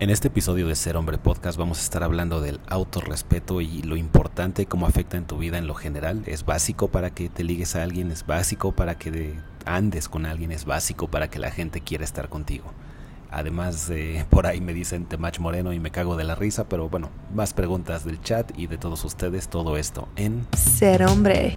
En este episodio de Ser Hombre Podcast vamos a estar hablando del autorrespeto y lo importante cómo afecta en tu vida en lo general. Es básico para que te ligues a alguien, es básico para que andes con alguien, es básico para que la gente quiera estar contigo. Además, de por ahí me dicen Temach Moreno y me cago de la risa, pero bueno, más preguntas del chat y de todos ustedes, todo esto en Ser Hombre.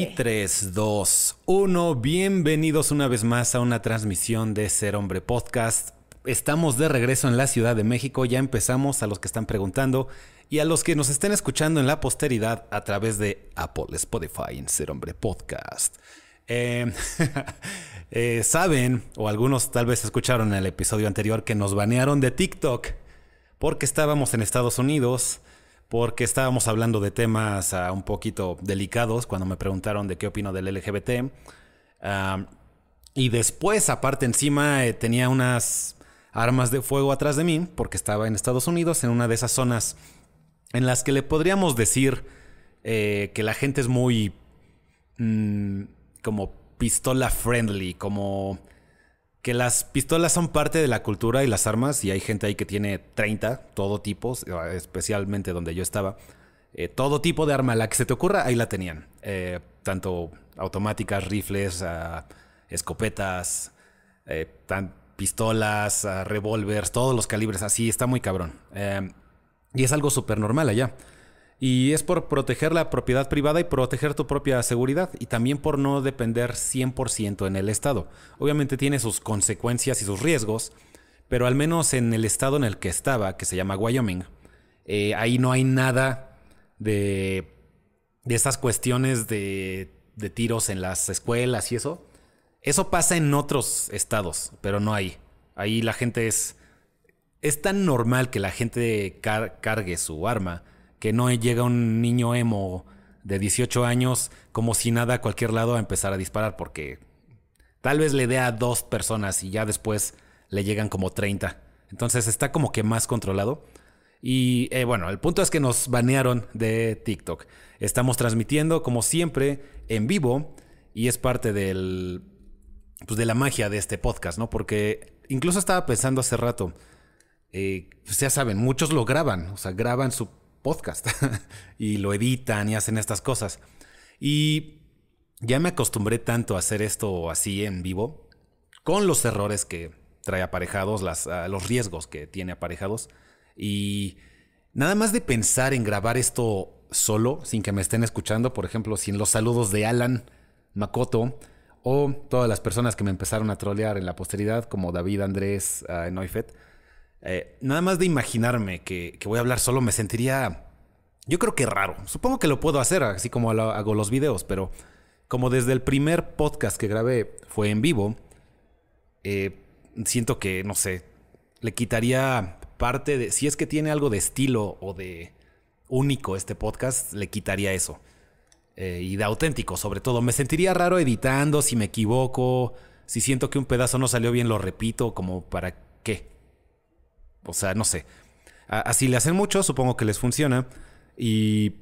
Y 3, 2, 1. Bienvenidos una vez más a una transmisión de Ser Hombre Podcast. Estamos de regreso en la Ciudad de México. Ya empezamos a los que están preguntando y a los que nos estén escuchando en la posteridad a través de Apple, Spotify en Ser Hombre Podcast. Eh, eh, saben, o algunos tal vez escucharon en el episodio anterior, que nos banearon de TikTok porque estábamos en Estados Unidos porque estábamos hablando de temas ah, un poquito delicados cuando me preguntaron de qué opino del LGBT. y después, aparte encima, eh, tenía unas armas de fuego atrás de mí, porque estaba en Estados Unidos, en una de esas zonas en las que le podríamos decir eh, que la gente es muy mm, como pistola friendly, como que las pistolas son parte de la cultura y las armas, y hay gente ahí que tiene 30, todo tipo, especialmente donde yo estaba. Eh, todo tipo de arma, la que se te ocurra, ahí la tenían. Eh, tanto automáticas, rifles, uh, escopetas, eh, pistolas, uh, revólveres, todos los calibres, así, está muy cabrón. y es algo súper normal allá. Y es por proteger la propiedad privada y proteger tu propia seguridad y también por no depender 100% en el Estado. Obviamente tiene sus consecuencias y sus riesgos, pero al menos en el estado en el que estaba, que se llama Wyoming, eh, ahí no hay nada de, de esas cuestiones de, de tiros en las escuelas y eso. Eso pasa en otros estados, pero no hay. Ahí la gente es... Es tan normal que la gente cargue su arma que no llega un niño emo de 18 años como si nada a cualquier lado a empezar a disparar porque tal vez le dé a dos personas y ya después le llegan como 30. Entonces está como que más controlado. Y eh, bueno, el punto es que nos banearon de TikTok. Estamos transmitiendo como siempre en vivo y es parte del pues de la magia de este podcast, ¿no? Porque incluso estaba pensando hace rato, eh, pues ya saben, muchos lo graban, o sea, graban su podcast y lo editan y hacen estas cosas. Y ya me acostumbré tanto a hacer esto así en vivo, con los errores que trae aparejados, ah, los riesgos que tiene aparejados. Y nada más de pensar en grabar esto solo, sin que me estén escuchando, por ejemplo, sin los saludos de Alan, Makoto, o todas las personas que me empezaron a trolear en la posteridad, como David Andrés uh, Neufeld eh, nada más de imaginarme que, voy a hablar solo me sentiría, yo creo que raro. Supongo que lo puedo hacer así como hago los videos, pero como desde el primer podcast que grabé fue en vivo, eh, siento que, no sé, le quitaría parte de, si es que tiene algo de estilo o de único este podcast, le quitaría eso. Eh, y de auténtico, sobre todo. Me sentiría raro editando si me equivoco, si siento que un pedazo no salió bien, lo repito, como para qué. O sea, no sé. Así le hacen mucho, supongo que les funciona. Y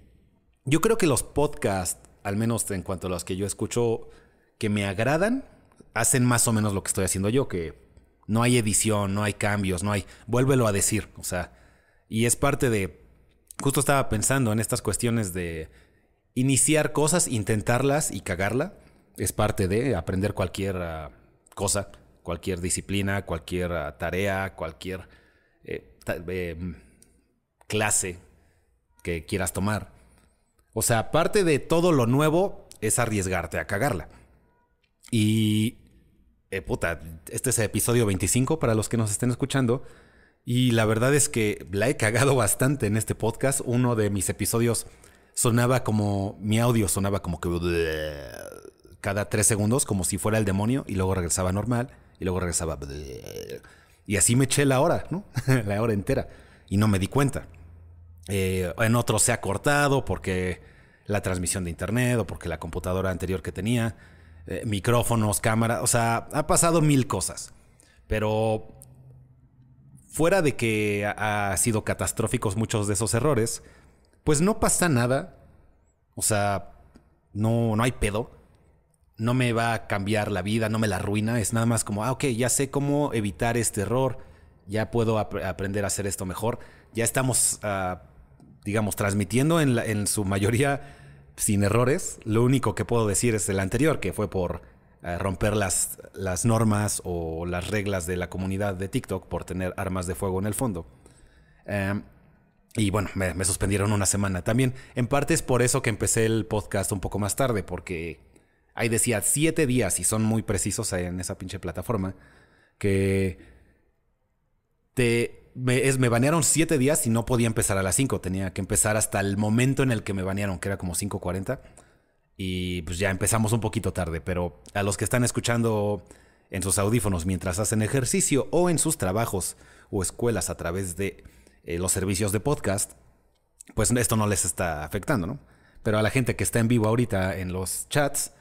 yo creo que los podcasts, al menos en cuanto a los que yo escucho, que me agradan, hacen más o menos lo que estoy haciendo yo, que no hay edición, no hay cambios, no hay... Vuélvelo a decir, o sea, y es parte de... Justo estaba pensando en estas cuestiones de iniciar cosas, intentarlas y cagarla. Es parte de aprender cualquier ah, cosa, cualquier disciplina, cualquier ah, tarea, cualquier em, clase que quieras tomar. O sea, parte de todo lo nuevo es arriesgarte a cagarla. Y, eh, puta, este es el episodio 25 para los que nos estén escuchando. Y la verdad es que la he cagado bastante en este podcast. Uno de mis episodios sonaba como, mi audio sonaba como que cada tres segundos, como si fuera el demonio, y luego regresaba normal, y luego regresaba... Y así me eché la hora, ¿no? la hora entera. Y no me di cuenta. Eh, en otros se ha cortado porque la transmisión de internet o porque la computadora anterior que tenía, eh, micrófonos, cámara, o sea, ha pasado mil cosas. Pero fuera de que ha, sido catastróficos muchos de esos errores, pues no pasa nada. O sea, no, no hay pedo. No me va a cambiar la vida, no me la arruina. Es nada más como, ah, ok, ya sé cómo evitar este error. Ya puedo ap- aprender a hacer esto mejor. Ya estamos, ah, digamos, transmitiendo en, la- en su mayoría sin errores. Lo único que puedo decir es el anterior, que fue por eh, romper las, las normas o las reglas de la comunidad de TikTok por tener armas de fuego en el fondo. Em, y bueno, me, me suspendieron una semana. También, en parte es por eso que empecé el podcast un poco más tarde, porque ahí decía siete días y son muy precisos en esa pinche plataforma, que te, me, me banearon siete días y no podía empezar a las 5. Tenía que empezar hasta el momento en el que me banearon, que era como 5.40. Y pues ya empezamos un poquito tarde, pero a los que están escuchando en sus audífonos mientras hacen ejercicio o en sus trabajos o escuelas a través de eh, los servicios de podcast, pues esto no les está afectando, ¿no? Pero a la gente que está en vivo ahorita en los chats,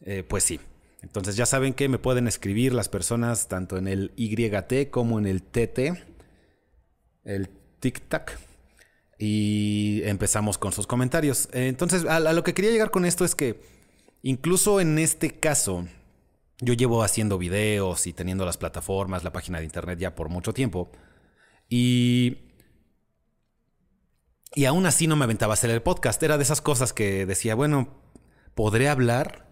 eh, pues sí. Entonces ya saben que me pueden escribir las personas tanto en el YT como en el TT, el tic-tac. Y empezamos con sus comentarios. Entonces, a, a lo que quería llegar con esto es que incluso en este caso, yo llevo haciendo videos y teniendo las plataformas, la página de internet ya por mucho tiempo. Y y aún así no me aventaba a hacer el podcast. Era de esas cosas que decía, bueno, podré hablar,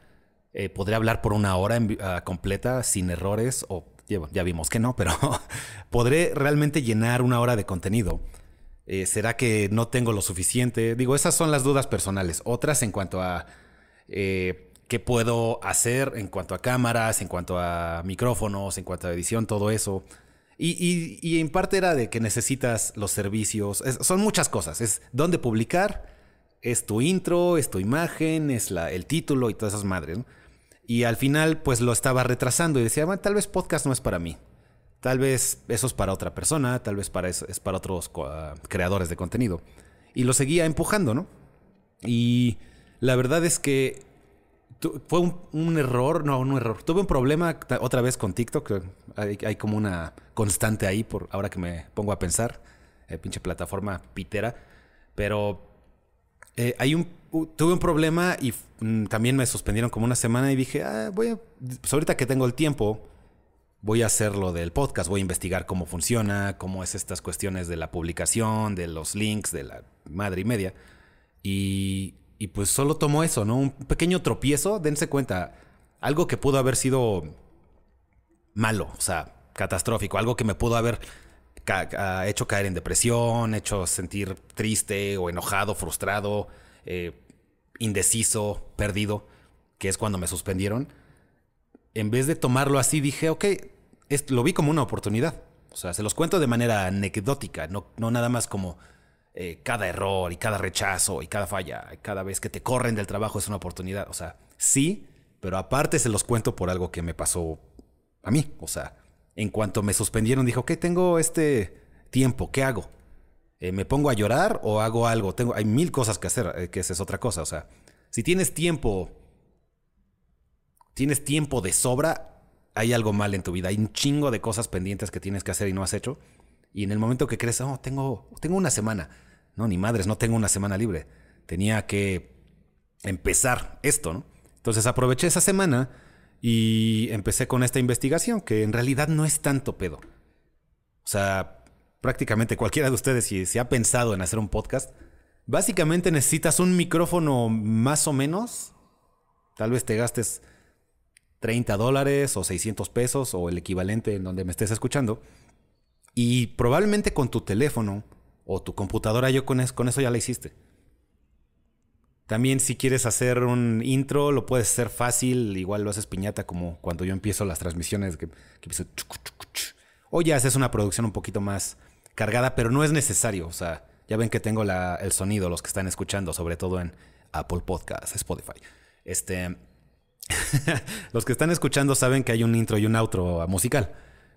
eh, podré hablar por una hora ah, completa sin errores, o ya, vimos que no, pero podré realmente llenar una hora de contenido. Eh, ¿Será que no tengo lo suficiente? Digo, esas son las dudas personales. Otras en cuanto a eh, qué puedo hacer en cuanto a cámaras, en cuanto a micrófonos, en cuanto a edición, todo eso. Y, en parte era de que necesitas los servicios. Son muchas cosas. Es dónde publicar, es tu intro, es tu imagen, es la, el título y todas esas madres. Y al final, pues lo estaba retrasando y decía, "Bueno, tal vez podcast no es para mí. Tal vez eso es para otra persona, tal vez para es para otros ah, creadores de contenido. Y lo seguía empujando, ¿no? Y la verdad es que fue un, error, no, un error. Tuve un problema otra vez con TikTok. Hay, hay como una constante ahí, por ahora que me pongo a pensar. eh, pinche plataforma pitera. Pero eh, hay un, tuve un problema y mm, también me suspendieron como una semana y dije, ah, voy a, pues ahorita que tengo el tiempo, voy a hacer lo del podcast, voy a investigar cómo funciona, cómo es estas cuestiones de la publicación, de los links, de la madre y media. Y, y pues solo tomó eso, ¿no? Un pequeño tropiezo, dense cuenta, algo que pudo haber sido malo, o sea, catastrófico, algo que me pudo haber ca- hecho caer en depresión, hecho sentir triste o enojado, frustrado, eh, indeciso, perdido, que es cuando me suspendieron. En vez de tomarlo así, dije, ok, lo vi como una oportunidad. O sea, se los cuento de manera anecdótica, no, nada más como eh, cada error y cada rechazo y cada falla, cada vez que te corren del trabajo es una oportunidad. O sea, sí, pero aparte se los cuento por algo que me pasó a mí. O sea, en cuanto me suspendieron, dijo, ok, tengo este tiempo, ¿qué hago? Eh, ¿Me pongo a llorar o hago algo? Tengo, hay mil cosas que hacer, eh, que esa es otra cosa. O sea, si tienes tiempo, tienes tiempo de sobra, hay algo mal en tu vida. Hay un chingo de cosas pendientes que tienes que hacer y no has hecho. Y en el momento que crees, oh, tengo, tengo una semana. No, ni madres, no tengo una semana libre. Tenía que empezar esto, ¿no? Entonces aproveché esa semana y empecé con esta investigación, que en realidad no es tanto pedo. O sea, prácticamente cualquiera de ustedes, si, si ha pensado en hacer un podcast, básicamente necesitas un micrófono más o menos. Tal vez te gastes 30 dólares o 600 pesos o el equivalente en donde me estés escuchando. Y probablemente con tu teléfono o tu computadora, yo con, con eso ya la hiciste. También si quieres hacer un intro, lo puedes hacer fácil, igual lo haces piñata como cuando yo empiezo las transmisiones, que, empiezo. O ya haces una producción un poquito más cargada, pero no es necesario. O sea, ya ven que tengo el sonido, los que están escuchando, sobre todo en Apple Podcasts, Spotify. Este, los que están escuchando saben que hay un intro y un outro musical,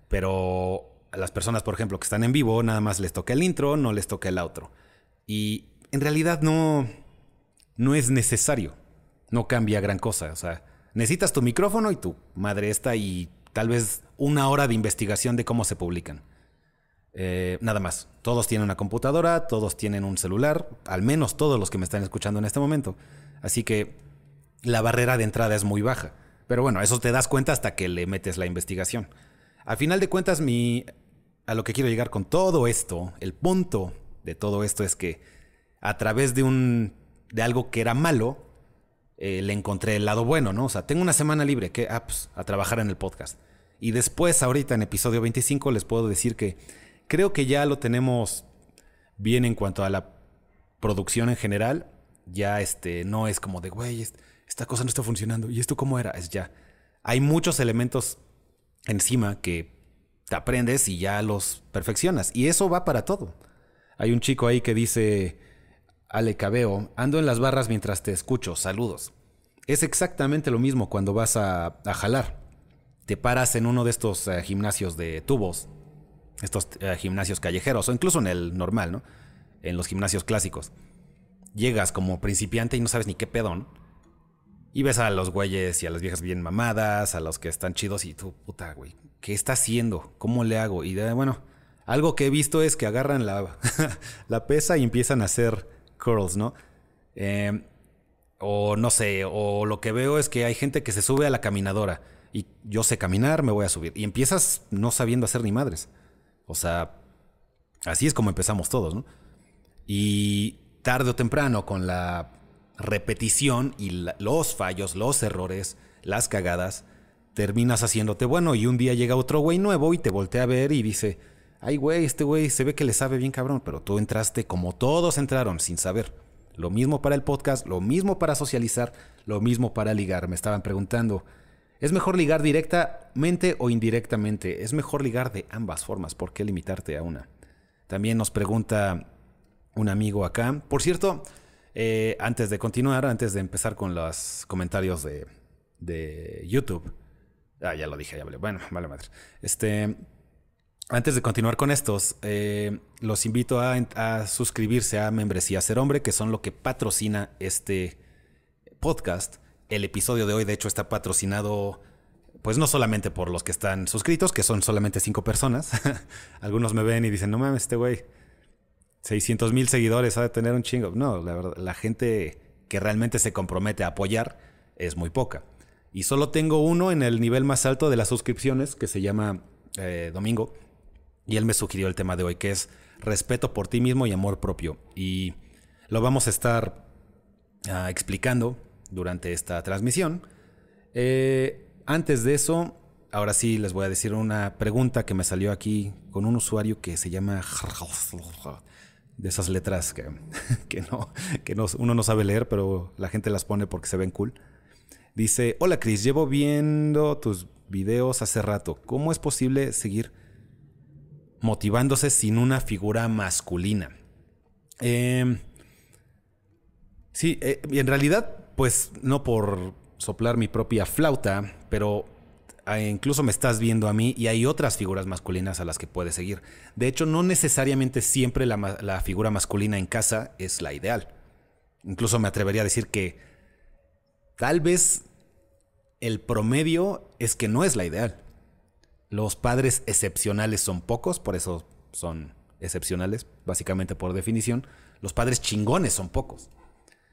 pero a las personas, por ejemplo, que están en vivo, nada más les toca el intro, no les toca el outro. Y en realidad no, no es necesario. No cambia gran cosa. O sea, necesitas tu micrófono y tu madre esta y tal vez una hora de investigación de cómo se publican. Eh, nada más. Todos tienen una computadora, todos tienen un celular, al menos todos los que me están escuchando en este momento. Así que la barrera de entrada es muy baja. Pero bueno, eso te das cuenta hasta que le metes la investigación. A final de cuentas, mi, a lo que quiero llegar con todo esto, el punto de todo esto es que a través de un de algo que era malo, eh, le encontré el lado bueno, ¿no? O sea, tengo una semana libre, que ah, pues, a trabajar en el podcast. Y después, ahorita en episodio 25, les puedo decir que creo que ya lo tenemos bien en cuanto a la producción en general. Ya este, no es como de, güey, esta cosa no está funcionando. ¿Y esto cómo era? Es ya. Hay muchos elementos encima que te aprendes y ya los perfeccionas. Y eso va para todo. Hay un chico ahí que dice, Ale Cabeo, ando en las barras mientras te escucho, saludos. Es exactamente lo mismo cuando vas a, jalar. Te paras en uno de estos eh, gimnasios de tubos, estos eh, gimnasios callejeros, o incluso en el normal, ¿no? En los gimnasios clásicos. Llegas como principiante y no sabes ni qué pedón. Y ves a los güeyes y a las viejas bien mamadas, a los que están chidos y tú, puta, güey, ¿qué está haciendo? ¿Cómo le hago? Y de, bueno, algo que he visto es que agarran la, la pesa y empiezan a hacer curls, ¿no? Eh, o no sé, o lo que veo es que hay gente que se sube a la caminadora y yo sé caminar, me voy a subir. Y empiezas no sabiendo hacer ni madres. O sea, así es como empezamos todos, ¿no? Y tarde o temprano, con la repetición y los fallos, los errores, las cagadas, terminas haciéndote bueno y un día llega otro güey nuevo y te voltea a ver y dice, ay güey, este güey se ve que le sabe bien cabrón, pero tú entraste como todos entraron, sin saber. Lo mismo para el podcast, lo mismo para socializar, lo mismo para ligar. Me estaban preguntando, ¿es mejor ligar directamente o indirectamente? Es mejor ligar de ambas formas, ¿por qué limitarte a una? También nos pregunta un amigo acá. Por cierto, eh, antes de continuar, antes de empezar con los comentarios de, de YouTube. Ah, ya lo dije, ya vale. Bueno, vale madre. Este, antes de continuar con estos, eh, los invito a, suscribirse a Membresía Ser Hombre, que son lo que patrocina este podcast. El episodio de hoy, de hecho, está patrocinado, pues no solamente por los que están suscritos, que son solamente cinco personas. Algunos me ven y dicen, no mames, este güey, 600 mil seguidores, ha de tener un chingo. No, la verdad, la gente que realmente se compromete a apoyar es muy poca. Y solo tengo uno en el nivel más alto de las suscripciones, que se llama eh, Domingo y él me sugirió el tema de hoy, que es respeto por ti mismo y amor propio. Y lo vamos a estar ah, explicando durante esta transmisión. Eh, antes de eso, ahora sí les voy a decir una pregunta que me salió aquí con un usuario que se llama de esas letras que, que, no, que no, uno no sabe leer, pero la gente las pone porque se ven cool. Dice, hola Chris, llevo viendo tus videos hace rato. ¿Cómo es posible seguir motivándose sin una figura masculina. Em, sí, eh, en realidad, pues no por soplar mi propia flauta, pero ah, incluso me estás viendo a mí y hay otras figuras masculinas a las que puedes seguir. De hecho, no necesariamente siempre la, la figura masculina en casa es la ideal. Incluso me atrevería a decir que tal vez el promedio es que no es la ideal. Los padres excepcionales son pocos, por eso son excepcionales, básicamente por definición. Los padres chingones son pocos.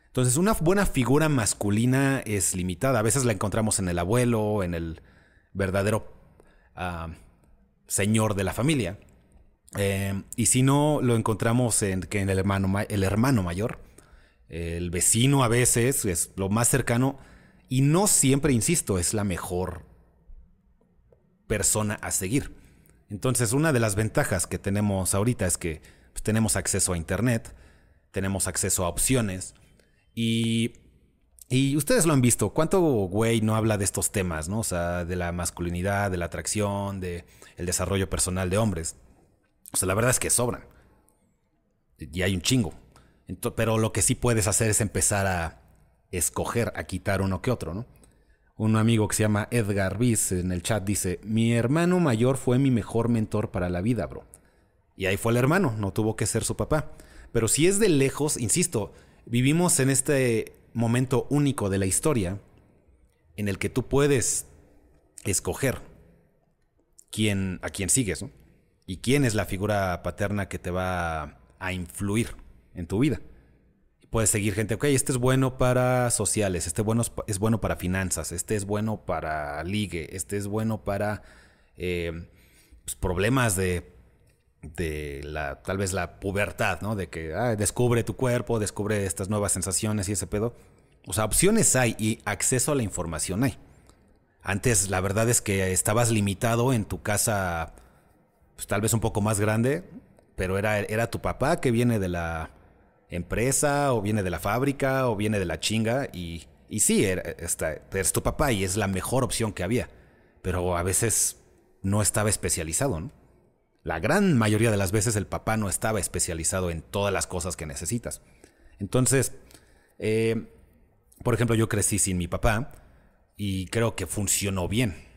Entonces, una buena figura masculina es limitada. A veces la encontramos en el abuelo, en el verdadero ah, señor de la familia. Eh, y si no, lo encontramos en, en el hermano, el hermano mayor. El vecino a veces es lo más cercano. Y no siempre, insisto, es la mejor persona a seguir. Entonces, una de las ventajas que tenemos ahorita es que pues, tenemos acceso a Internet, tenemos acceso a opciones y, y ustedes lo han visto. ¿Cuánto güey no habla de estos temas, no? O sea, de la masculinidad, de la atracción, de el desarrollo personal de hombres. O sea, la verdad es que sobran. Y hay un chingo. pero lo que sí puedes hacer es empezar a escoger, a quitar uno que otro, ¿no? Un amigo que se llama Edgar Biss en el chat dice, mi hermano mayor fue mi mejor mentor para la vida, bro. Y ahí fue el hermano, no tuvo que ser su papá. Pero si es de lejos, insisto, vivimos en este momento único de la historia en el que tú puedes escoger quién, a quién sigues, ¿no? y quién es la figura paterna que te va a influir en tu vida. Puedes seguir gente, ok, este es bueno para sociales, este bueno es bueno para finanzas, este es bueno para ligue, este es bueno para eh, pues, problemas de, de la, tal vez la pubertad, ¿no? De que ah, descubre tu cuerpo, descubre estas nuevas sensaciones y ese pedo. O sea, opciones hay y acceso a la información hay. Antes la verdad es que estabas limitado en tu casa, pues tal vez un poco más grande, pero era, era tu papá que viene de la empresa o viene de la fábrica o viene de la chinga y, y sí, era, es tu papá y es la mejor opción que había, pero a veces no estaba especializado, ¿no? La gran mayoría de las veces el papá no estaba especializado en todas las cosas que necesitas. Entonces, eh, por ejemplo, yo crecí sin mi papá y creo que funcionó bien.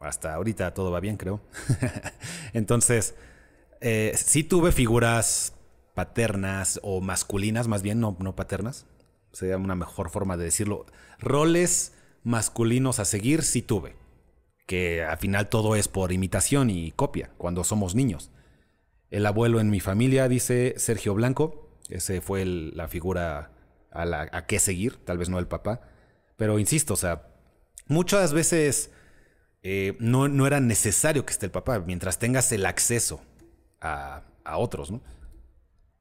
Hasta ahorita todo va bien, creo. Entonces, eh, sí tuve figuras paternas o masculinas, más bien, no, no paternas. Sería una mejor forma de decirlo. Roles masculinos a seguir sí tuve. Que al final todo es por imitación y copia, cuando somos niños. El abuelo en mi familia, dice Sergio Blanco. Ese fue la figura a, la, a qué seguir, tal vez no el papá. Pero insisto, o sea, muchas veces eh, no, no, era necesario que esté el papá, mientras tengas el acceso a, a otros, ¿no?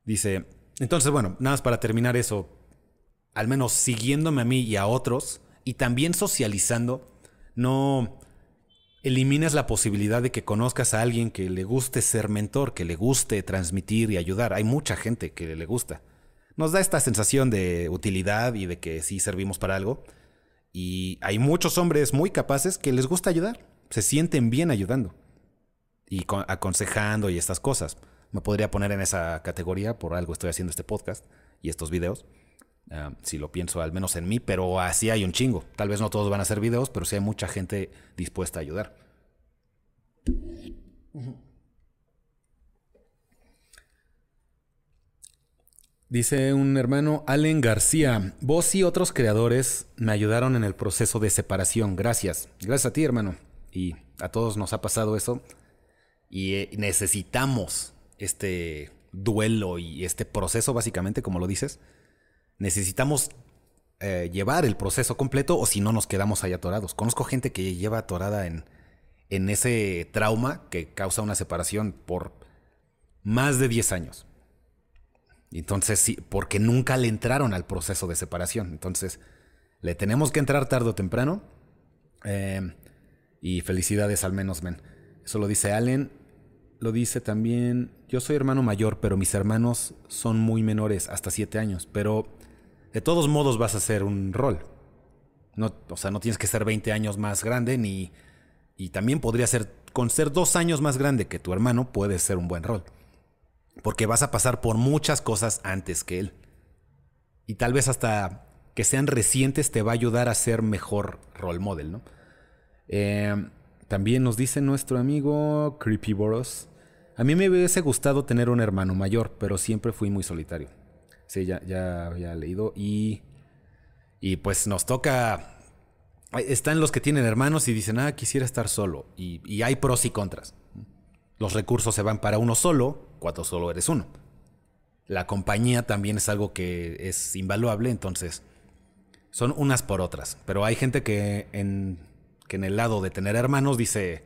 Dice, entonces, bueno, nada más para terminar eso, al menos siguiéndome a mí y a otros, y también socializando, no elimines la posibilidad de que conozcas a alguien que le guste ser mentor, que le guste transmitir y ayudar. Hay mucha gente que le gusta. Nos da esta sensación de utilidad y de que sí servimos para algo. Y hay muchos hombres muy capaces que les gusta ayudar. Se sienten bien ayudando. Y aconsejando y estas cosas me podría poner en esa categoría, por algo estoy haciendo este podcast y estos videos. Ah, si lo pienso al menos en mí, pero así hay un chingo. Tal vez no todos van a hacer videos, pero sí hay mucha gente dispuesta a ayudar. Dice un hermano, Allen García, vos y otros creadores me ayudaron en el proceso de separación. Gracias. Gracias a ti, hermano. Y a todos nos ha pasado eso. Y eh, necesitamos este duelo y este proceso, básicamente, como lo dices, necesitamos eh, llevar el proceso completo o si no nos quedamos ahí atorados. Conozco gente que lleva atorada en, en ese trauma que causa una separación por más de 10 años. Entonces, sí, porque nunca le entraron al proceso de separación. Entonces, le tenemos que entrar tarde o temprano. Eh, y felicidades al menos, men. Eso lo dice Allen lo dice también, yo soy hermano mayor, pero mis hermanos son muy menores, hasta siete años, pero de todos modos vas a hacer un rol. No, o sea, no tienes que ser 20 años más grande, ni... Y también podría ser, con ser dos años más grande que tu hermano, puede ser un buen rol. Porque vas a pasar por muchas cosas antes que él. Y tal vez hasta que sean recientes te va a ayudar a ser mejor role model, ¿no? Eh, también nos dice nuestro amigo Creepy Boros a mí me hubiese gustado tener un hermano mayor, pero siempre fui muy solitario. Sí, ya, ya había leído. Y, y pues nos toca... Están los que tienen hermanos y dicen, ah, quisiera estar solo. Y, y hay pros y contras. Los recursos se van para uno solo, cuando solo eres uno. La compañía también es algo que es invaluable, entonces son unas por otras. Pero hay gente que en, que en el lado de tener hermanos dice,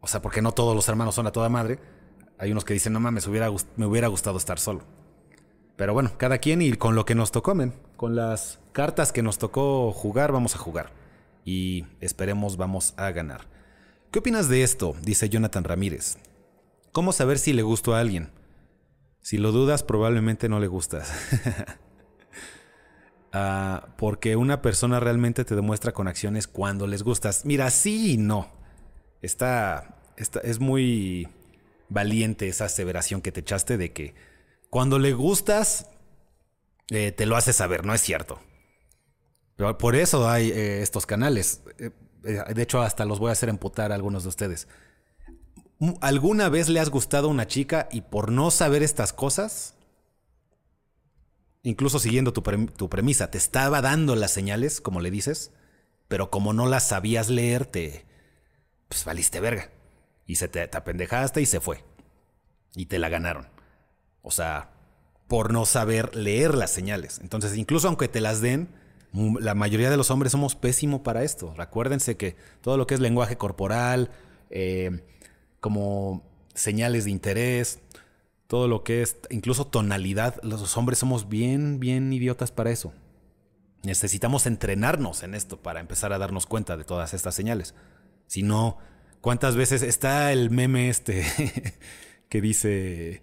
o sea, porque no todos los hermanos son a toda madre, hay unos que dicen, no mames, me hubiera gustado estar solo. Pero bueno, cada quien y con lo que nos tocó, men. Con las cartas que nos tocó jugar, vamos a jugar. Y esperemos vamos a ganar. ¿Qué opinas de esto? Dice Jonathan Ramírez. ¿Cómo saber si le gustó a alguien? Si lo dudas, probablemente no le gustas. Ah, porque una persona realmente te demuestra con acciones cuando les gustas. Mira, sí y no. Está, está es muy valiente esa aseveración que te echaste de que cuando le gustas, eh, te lo hace saber, no es cierto. Pero por eso hay eh, estos canales. Eh, de hecho, hasta los voy a hacer emputar a algunos de ustedes. ¿Alguna vez le has gustado a una chica y por no saber estas cosas, incluso siguiendo tu, tu, premisa, te estaba dando las señales, como le dices, pero como no las sabías leer, te... pues valiste verga. Y se te, te apendejaste y se fue. Y te la ganaron. O sea, por no saber leer las señales. Entonces, incluso aunque te las den, la mayoría de los hombres somos pésimo para esto. Recuérdense que todo lo que es lenguaje corporal, eh, como señales de interés, todo lo que es incluso tonalidad, los hombres somos bien, bien idiotas para eso. Necesitamos entrenarnos en esto para empezar a darnos cuenta de todas estas señales. Si no, ¿cuántas veces está el meme este que dice,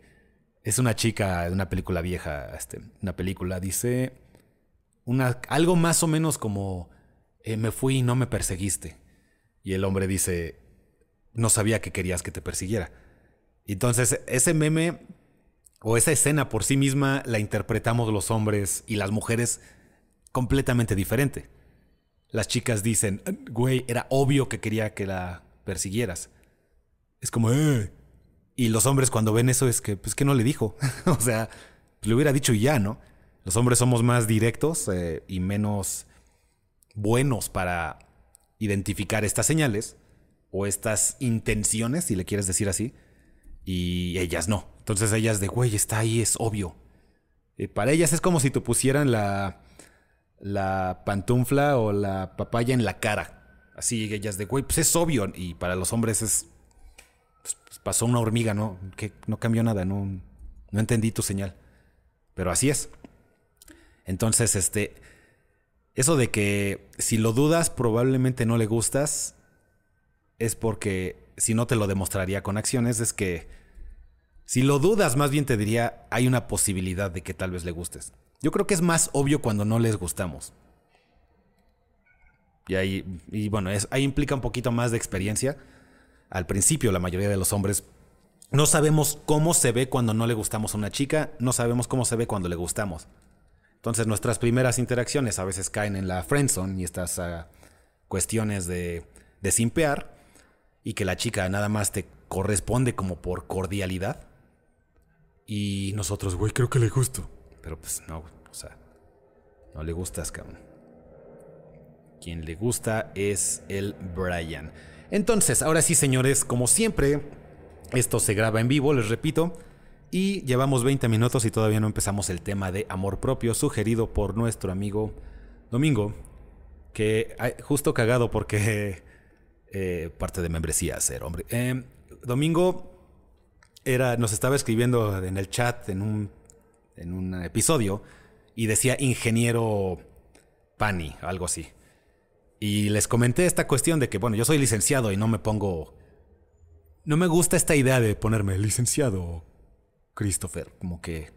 es una chica de una película vieja, este, una película, dice algo más o menos como, eh, me fui y no me perseguiste. Y el hombre dice, no sabía que querías que te persiguiera. Entonces, ese meme o esa escena por sí misma la interpretamos los hombres y las mujeres completamente diferente. Las chicas dicen, güey, era obvio que quería que la persiguieras. Es como, eh. Y los hombres cuando ven eso es que, pues que no le dijo. o sea, le hubiera dicho ya, ¿no? Los hombres somos más directos eh, y menos buenos para identificar estas señales o estas intenciones, si le quieres decir así, y ellas no. Entonces ellas de, güey, está ahí, es obvio. Eh, para ellas es como si te pusieran la, la pantufla o la papaya en la cara. Así ellas de, güey, pues es obvio. Y para los hombres es, pues, pues, pasó una hormiga, ¿no? Que no cambió nada, no, no entendí tu señal. Pero así es. Entonces, este, eso de que si lo dudas probablemente no le gustas, es porque si no te lo demostraría con acciones, es que si lo dudas, más bien te diría, hay una posibilidad de que tal vez le gustes. Yo creo que es más obvio cuando no les gustamos. Y ahí, y bueno, es, ahí implica un poquito más de experiencia. Al principio, la mayoría de los hombres no sabemos cómo se ve cuando no le gustamos a una chica, no sabemos cómo se ve cuando le gustamos. Entonces, nuestras primeras interacciones a veces caen en la friendzone y estas uh, cuestiones de, de simpear y que la chica nada más te corresponde como por cordialidad. Y nosotros, güey, creo que le gusto. Pero pues no, o sea, no le gustas, cabrón. Quien le gusta es el Brian. Entonces, ahora sí, señores, como siempre, esto se graba en vivo, les repito. Y llevamos 20 minutos y todavía no empezamos el tema de amor propio sugerido por nuestro amigo Domingo. Que justo cagado porque eh, parte de membresía ser hombre. Eh, Domingo era, nos estaba escribiendo en el chat en un, en un episodio y decía ingeniero Pani, algo así. Y les comenté esta cuestión de que, bueno, yo soy licenciado y no me pongo... No me gusta esta idea de ponerme licenciado Christopher, como que...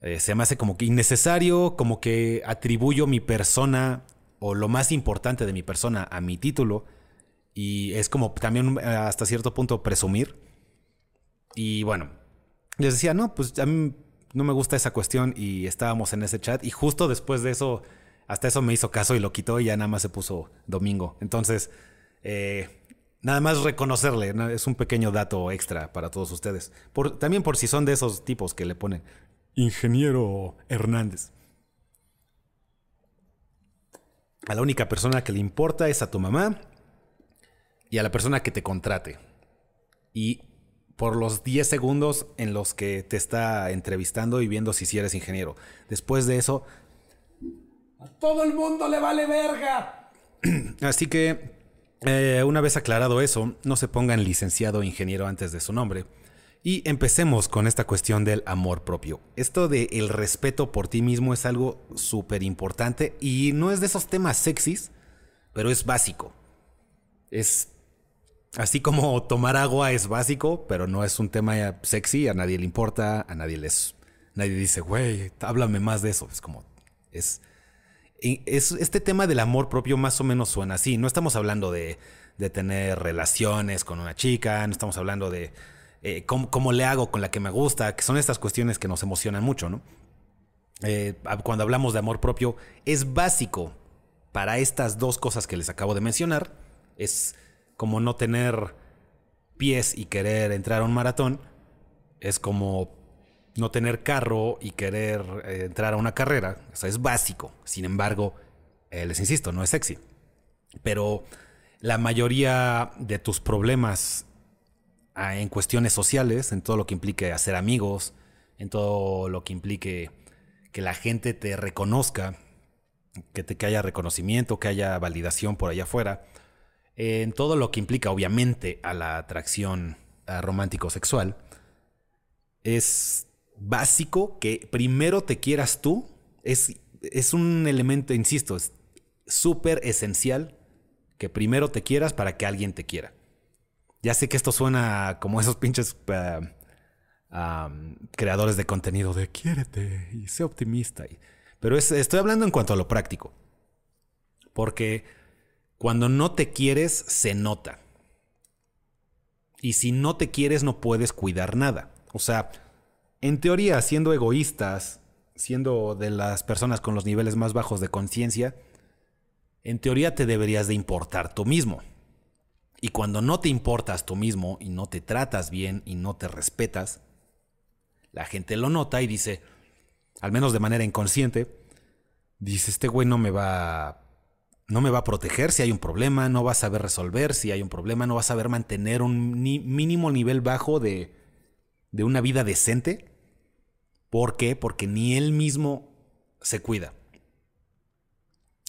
Eh, se me hace como que innecesario, como que atribuyo mi persona o lo más importante de mi persona a mi título. Y es como también eh, hasta cierto punto presumir. Y bueno, les decía, no, pues a mí no me gusta esa cuestión y estábamos en ese chat y justo después de eso, hasta eso me hizo caso y lo quitó y ya nada más se puso domingo. Entonces, eh, nada más reconocerle, es un pequeño dato extra para todos ustedes. Por, también por si son de esos tipos que le ponen Ingeniero Hernández. A la única persona que le importa es a tu mamá y a la persona que te contrate. Y por los 10 segundos en los que te está entrevistando y viendo si, si eres ingeniero. Después de eso, todo el mundo le vale verga. Así que, eh, una vez aclarado eso, no se pongan licenciado ingeniero antes de su nombre. Y empecemos con esta cuestión del amor propio. Esto de el respeto por ti mismo es algo súper importante y no es de esos temas sexys, pero es básico. Es Así como tomar agua es básico, pero no es un tema sexy, a nadie le importa, a nadie les. Nadie dice, güey, háblame más de eso. Es como. Es, es. Este tema del amor propio más o menos suena así. No estamos hablando de, de tener relaciones con una chica, no estamos hablando de eh, cómo, le hago con la que me gusta, que son estas cuestiones que nos emocionan mucho, ¿no? Eh, cuando hablamos de amor propio, es básico para estas dos cosas que les acabo de mencionar. Es como no tener pies y querer entrar a un maratón, es como no tener carro y querer eh, entrar a una carrera. O sea, es básico. Sin embargo, eh, les insisto, no es sexy. Pero la mayoría de tus problemas ah, en cuestiones sociales, en todo lo que implique hacer amigos, en todo lo que implique que la gente te reconozca, que, te, que haya reconocimiento, que haya validación por allá afuera, en todo lo que implica obviamente a la atracción romántico-sexual, es básico que primero te quieras tú, es, es un elemento, insisto, es súper esencial que primero te quieras para que alguien te quiera. Ya sé que esto suena como esos pinches eh, creadores de contenido de quiérete y sé optimista. pero estoy hablando en cuanto a lo práctico. Porque cuando no te quieres, se nota. Y si no te quieres, no puedes cuidar nada. O sea, en teoría, siendo egoístas, siendo de las personas con los niveles más bajos de conciencia, en teoría te deberías de importar tú mismo. Y cuando no te importas tú mismo y no te tratas bien y no te respetas, la gente lo nota y dice, al menos de manera inconsciente, dice, este güey no me va no me va a proteger si hay un problema, no va a saber resolver si hay un problema, no va a saber mantener un mínimo nivel bajo de, de una vida decente. ¿Por qué? Porque ni él mismo se cuida.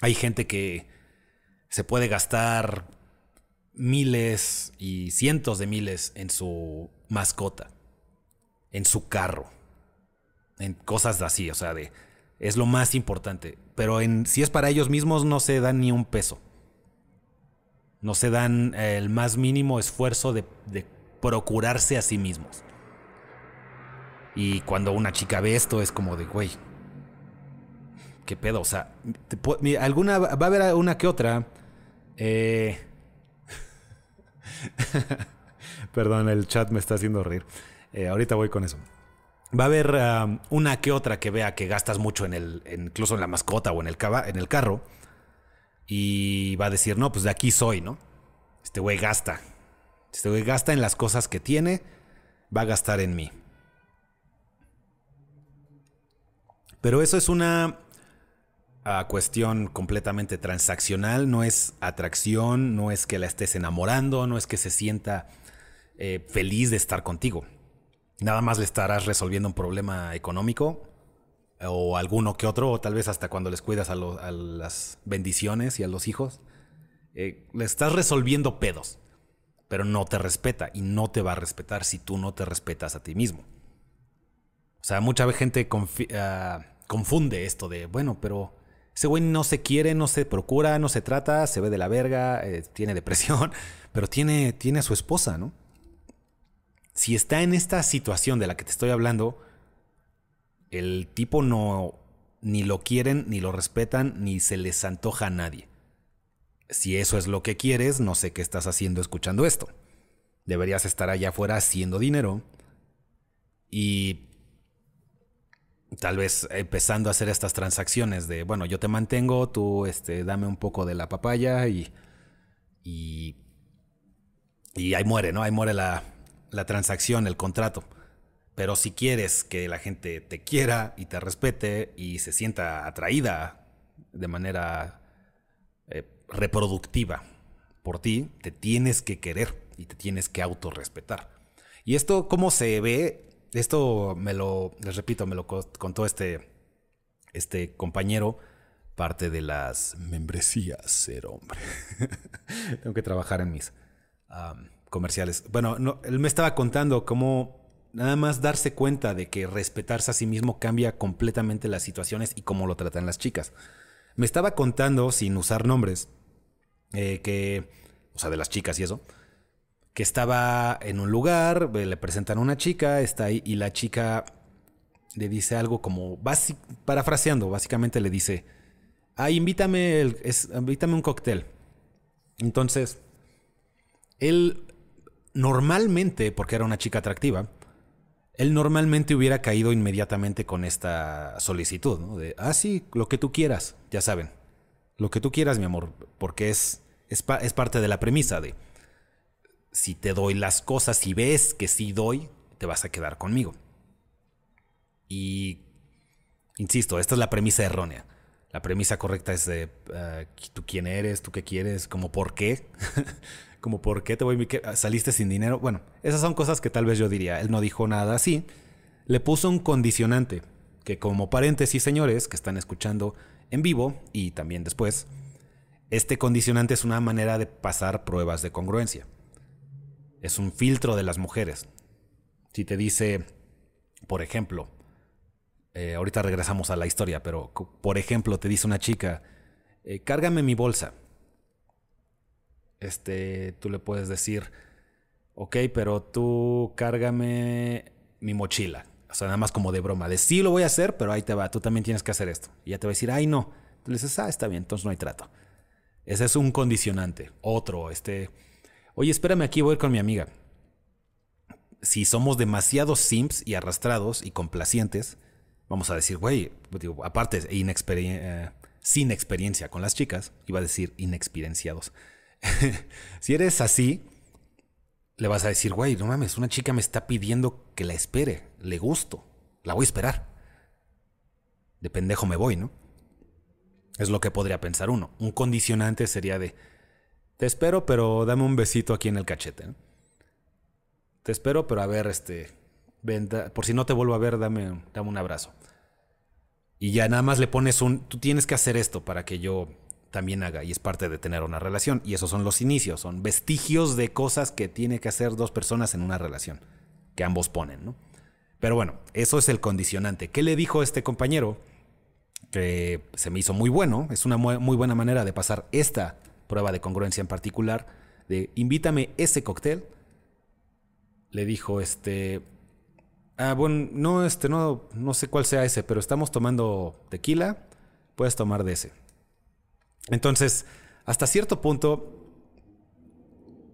Hay gente que se puede gastar miles y cientos de miles en su mascota, en su carro, en cosas así, o sea, de es lo más importante. Pero si es para ellos mismos no se dan ni un peso. No se dan el más mínimo esfuerzo de, procurarse a sí mismos. Y cuando una chica ve esto es como de, güey, ¿qué pedo? O sea, alguna, va a haber una que otra. Eh, perdón, el chat me está haciendo reír. Eh, ahorita voy con eso. Va a haber una que otra que vea que gastas mucho en el, incluso en la mascota o en el, en el carro. Y va a decir, no, pues de aquí soy, ¿no? Este güey gasta. Este güey gasta en las cosas que tiene, va a gastar en mí. Pero eso es una uh, cuestión completamente transaccional, no es atracción, no es que la estés enamorando, no es que se sienta eh, feliz de estar contigo. Nada más le estarás resolviendo un problema económico o alguno que otro, o tal vez hasta cuando les cuidas a, las bendiciones y a los hijos. Eh, le estás resolviendo pedos, pero no te respeta y no te va a respetar si tú no te respetas a ti mismo. O sea, mucha gente ah, confunde esto de, bueno, pero ese güey no se quiere, no se procura, no se trata, se ve de la verga, eh, tiene depresión, pero tiene, tiene a su esposa, ¿no? si está en esta situación de la que te estoy hablando, el tipo no ni lo quieren, ni lo respetan, ni se les antoja a nadie. Si eso es lo que quieres, no sé qué estás haciendo escuchando esto. Deberías estar allá afuera haciendo dinero y tal vez empezando a hacer estas transacciones de, bueno, yo te mantengo, tú este, dame un poco de la papaya y, y, y ahí muere, ¿no? Ahí muere la, la transacción, el contrato. Pero si quieres que la gente te quiera y te respete y se sienta atraída de manera eh, reproductiva por ti, te tienes que querer y te tienes que autorrespetar. Y esto, ¿cómo se ve? Esto me lo, les repito, me lo contó este, este compañero, parte de las membresías ser hombre. Tengo que trabajar en mis comerciales. Bueno, no, él me estaba contando cómo nada más darse cuenta de que respetarse a sí mismo cambia completamente las situaciones y cómo lo tratan las chicas. Me estaba contando, sin usar nombres, eh, que, o sea, de las chicas y eso, que estaba en un lugar, le presentan a una chica, está ahí y la chica le dice algo como, parafraseando, básicamente le dice, ah, invítame, el, invítame un cóctel. Entonces, él normalmente, porque era una chica atractiva, él normalmente hubiera caído inmediatamente con esta solicitud, ¿no? De, ah, sí, lo que tú quieras, ya saben, lo que tú quieras, mi amor, porque es, es, es parte de la premisa de, si te doy las cosas y ves que sí doy, te vas a quedar conmigo. Y, insisto, esta es la premisa errónea. La premisa correcta es de uh, tú quién eres, tú qué quieres, como por qué. como por qué te voy saliste sin dinero. Bueno, esas son cosas que tal vez yo diría. Él no dijo nada así. Le puso un condicionante que como paréntesis, señores que están escuchando en vivo y también después, este condicionante es una manera de pasar pruebas de congruencia. Es un filtro de las mujeres. Si te dice, por ejemplo, eh, ahorita regresamos a la historia, pero por ejemplo te dice una chica, eh, cárgame mi bolsa. Este, tú le puedes decir, ok, pero tú cárgame mi mochila. O sea, nada más como de broma, de sí lo voy a hacer, pero ahí te va, tú también tienes que hacer esto. Y ya te va a decir, ay no. Tú le dices, ah, está bien, entonces no hay trato. Ese es un condicionante. Otro, este, oye, espérame aquí, voy con mi amiga. Si somos demasiado simps y arrastrados y complacientes, vamos a decir, güey, aparte, eh, sin experiencia con las chicas, iba a decir inexperienciados. si eres así, le vas a decir, güey, no mames, una chica me está pidiendo que la espere, le gusto, la voy a esperar. De pendejo me voy, ¿no? Es lo que podría pensar uno. Un condicionante sería de, te espero, pero dame un besito aquí en el cachete. Te espero, pero a ver, este, por si no te vuelvo a ver, dame, dame un abrazo. Y ya nada más le pones un, tú tienes que hacer esto para que yo también haga y es parte de tener una relación. Y esos son los inicios, son vestigios de cosas que tiene que hacer dos personas en una relación, que ambos ponen, ¿no? Pero bueno, eso es el condicionante. ¿Qué le dijo este compañero? Que se me hizo muy bueno, es una muy buena manera de pasar esta prueba de congruencia en particular, de invítame ese cóctel. Le dijo este, ah, bueno, no, este, no, no sé cuál sea ese, pero estamos tomando tequila, puedes tomar de ese. Entonces, hasta cierto punto,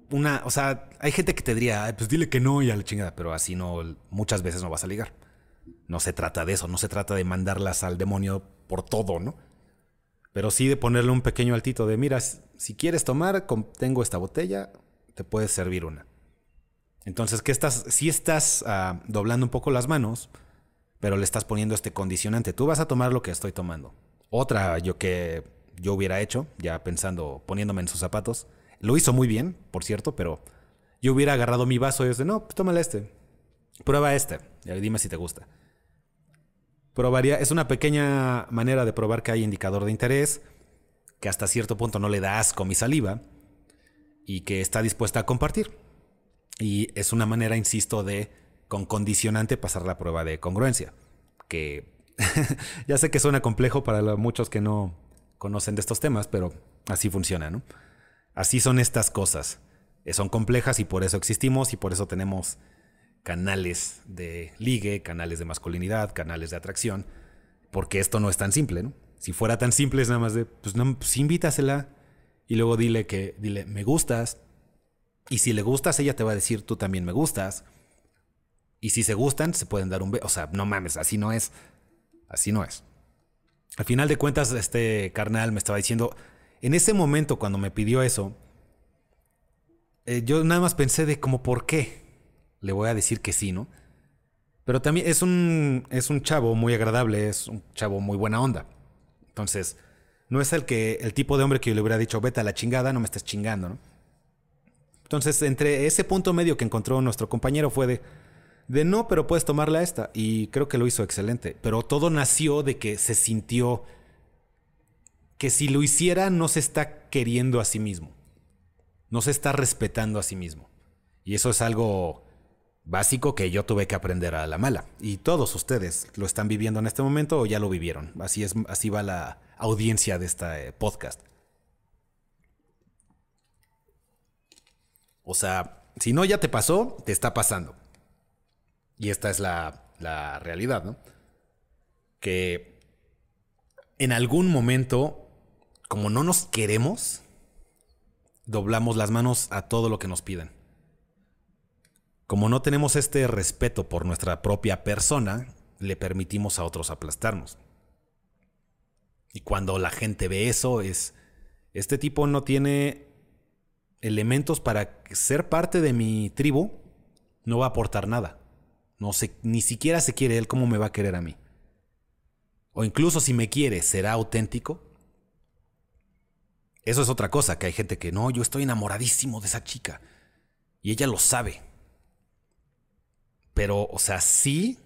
una, o sea, hay gente que te diría, pues dile que no y a la chingada, pero así no, muchas veces no vas a ligar. No se trata de eso, no se trata de mandarlas al demonio por todo, ¿no? Pero sí de ponerle un pequeño altito de, mira, si quieres tomar, tengo esta botella, te puedes servir una. Entonces, ¿qué estás? Si estás ah, doblando un poco las manos, pero le estás poniendo este condicionante. Tú vas a tomar lo que estoy tomando. Otra yo que yo hubiera hecho, ya pensando, poniéndome en sus zapatos. Lo hizo muy bien, por cierto, pero yo hubiera agarrado mi vaso y yo no, pues tómale este. Prueba este. Dime si te gusta. Probaría, es una pequeña manera de probar que hay indicador de interés, que hasta cierto punto no le da asco mi saliva y que está dispuesta a compartir. Y es una manera, insisto, de con condicionante pasar la prueba de congruencia, que ya sé que suena complejo para muchos que no conocen de estos temas, pero así funciona, ¿no? Así son estas cosas. Eh, son complejas y por eso existimos y por eso tenemos canales de ligue, canales de masculinidad, canales de atracción, porque esto no es tan simple, ¿no? Si fuera tan simple es nada más de, pues, no, pues invítasela y luego dile que, dile, me gustas. Y si le gustas, ella te va a decir, tú también me gustas. Y si se gustan, se pueden dar un beso. O sea, no mames, así no es. Así no es. Al final de cuentas, este carnal me estaba diciendo, en ese momento cuando me pidió eso, eh, yo nada más pensé de como, ¿por qué? Le voy a decir que sí, ¿no? Pero también es un, es un chavo muy agradable, es un chavo muy buena onda. Entonces, no es el, que, el tipo de hombre que yo le hubiera dicho, vete a la chingada, no me estés chingando, ¿no? Entonces, entre ese punto medio que encontró nuestro compañero fue de, de no, pero puedes tomarla esta. Y creo que lo hizo excelente. Pero todo nació de que se sintió que si lo hiciera no se está queriendo a sí mismo. No se está respetando a sí mismo. Y eso es algo básico que yo tuve que aprender a la mala. Y todos ustedes lo están viviendo en este momento o ya lo vivieron. Así, es, así va la audiencia de este podcast. O sea, si no ya te pasó, te está pasando. Y esta es la, realidad, ¿no? Que en algún momento, como no nos queremos, doblamos las manos a todo lo que nos piden. Como no tenemos este respeto por nuestra propia persona, le permitimos a otros aplastarnos. Y cuando la gente ve eso es, este tipo no tiene elementos para ser parte de mi tribu, no va a aportar nada. No sé, ni siquiera se quiere él cómo me va a querer a mí. O incluso si me quiere, ¿será auténtico? Eso es otra cosa, que hay gente que no, yo estoy enamoradísimo de esa chica. Y ella lo sabe. Pero, o sea, sí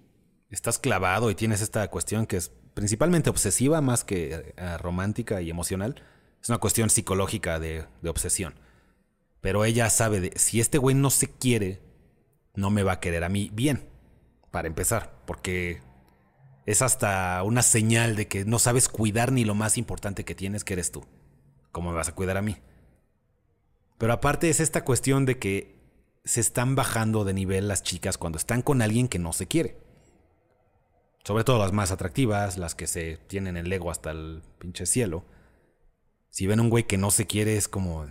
estás clavado y tienes esta cuestión que es principalmente obsesiva más que eh, romántica y emocional. Es una cuestión psicológica de, de obsesión. Pero ella sabe de si este güey no se quiere, no me va a querer a mí bien, para empezar, porque es hasta una señal de que no sabes cuidar ni lo más importante que tienes, que eres tú. ¿Cómo me vas a cuidar a mí? Pero aparte es esta cuestión de que se están bajando de nivel las chicas cuando están con alguien que no se quiere. Sobre todo las más atractivas, las que se tienen el ego hasta el pinche cielo. Si ven un güey que no se quiere es como,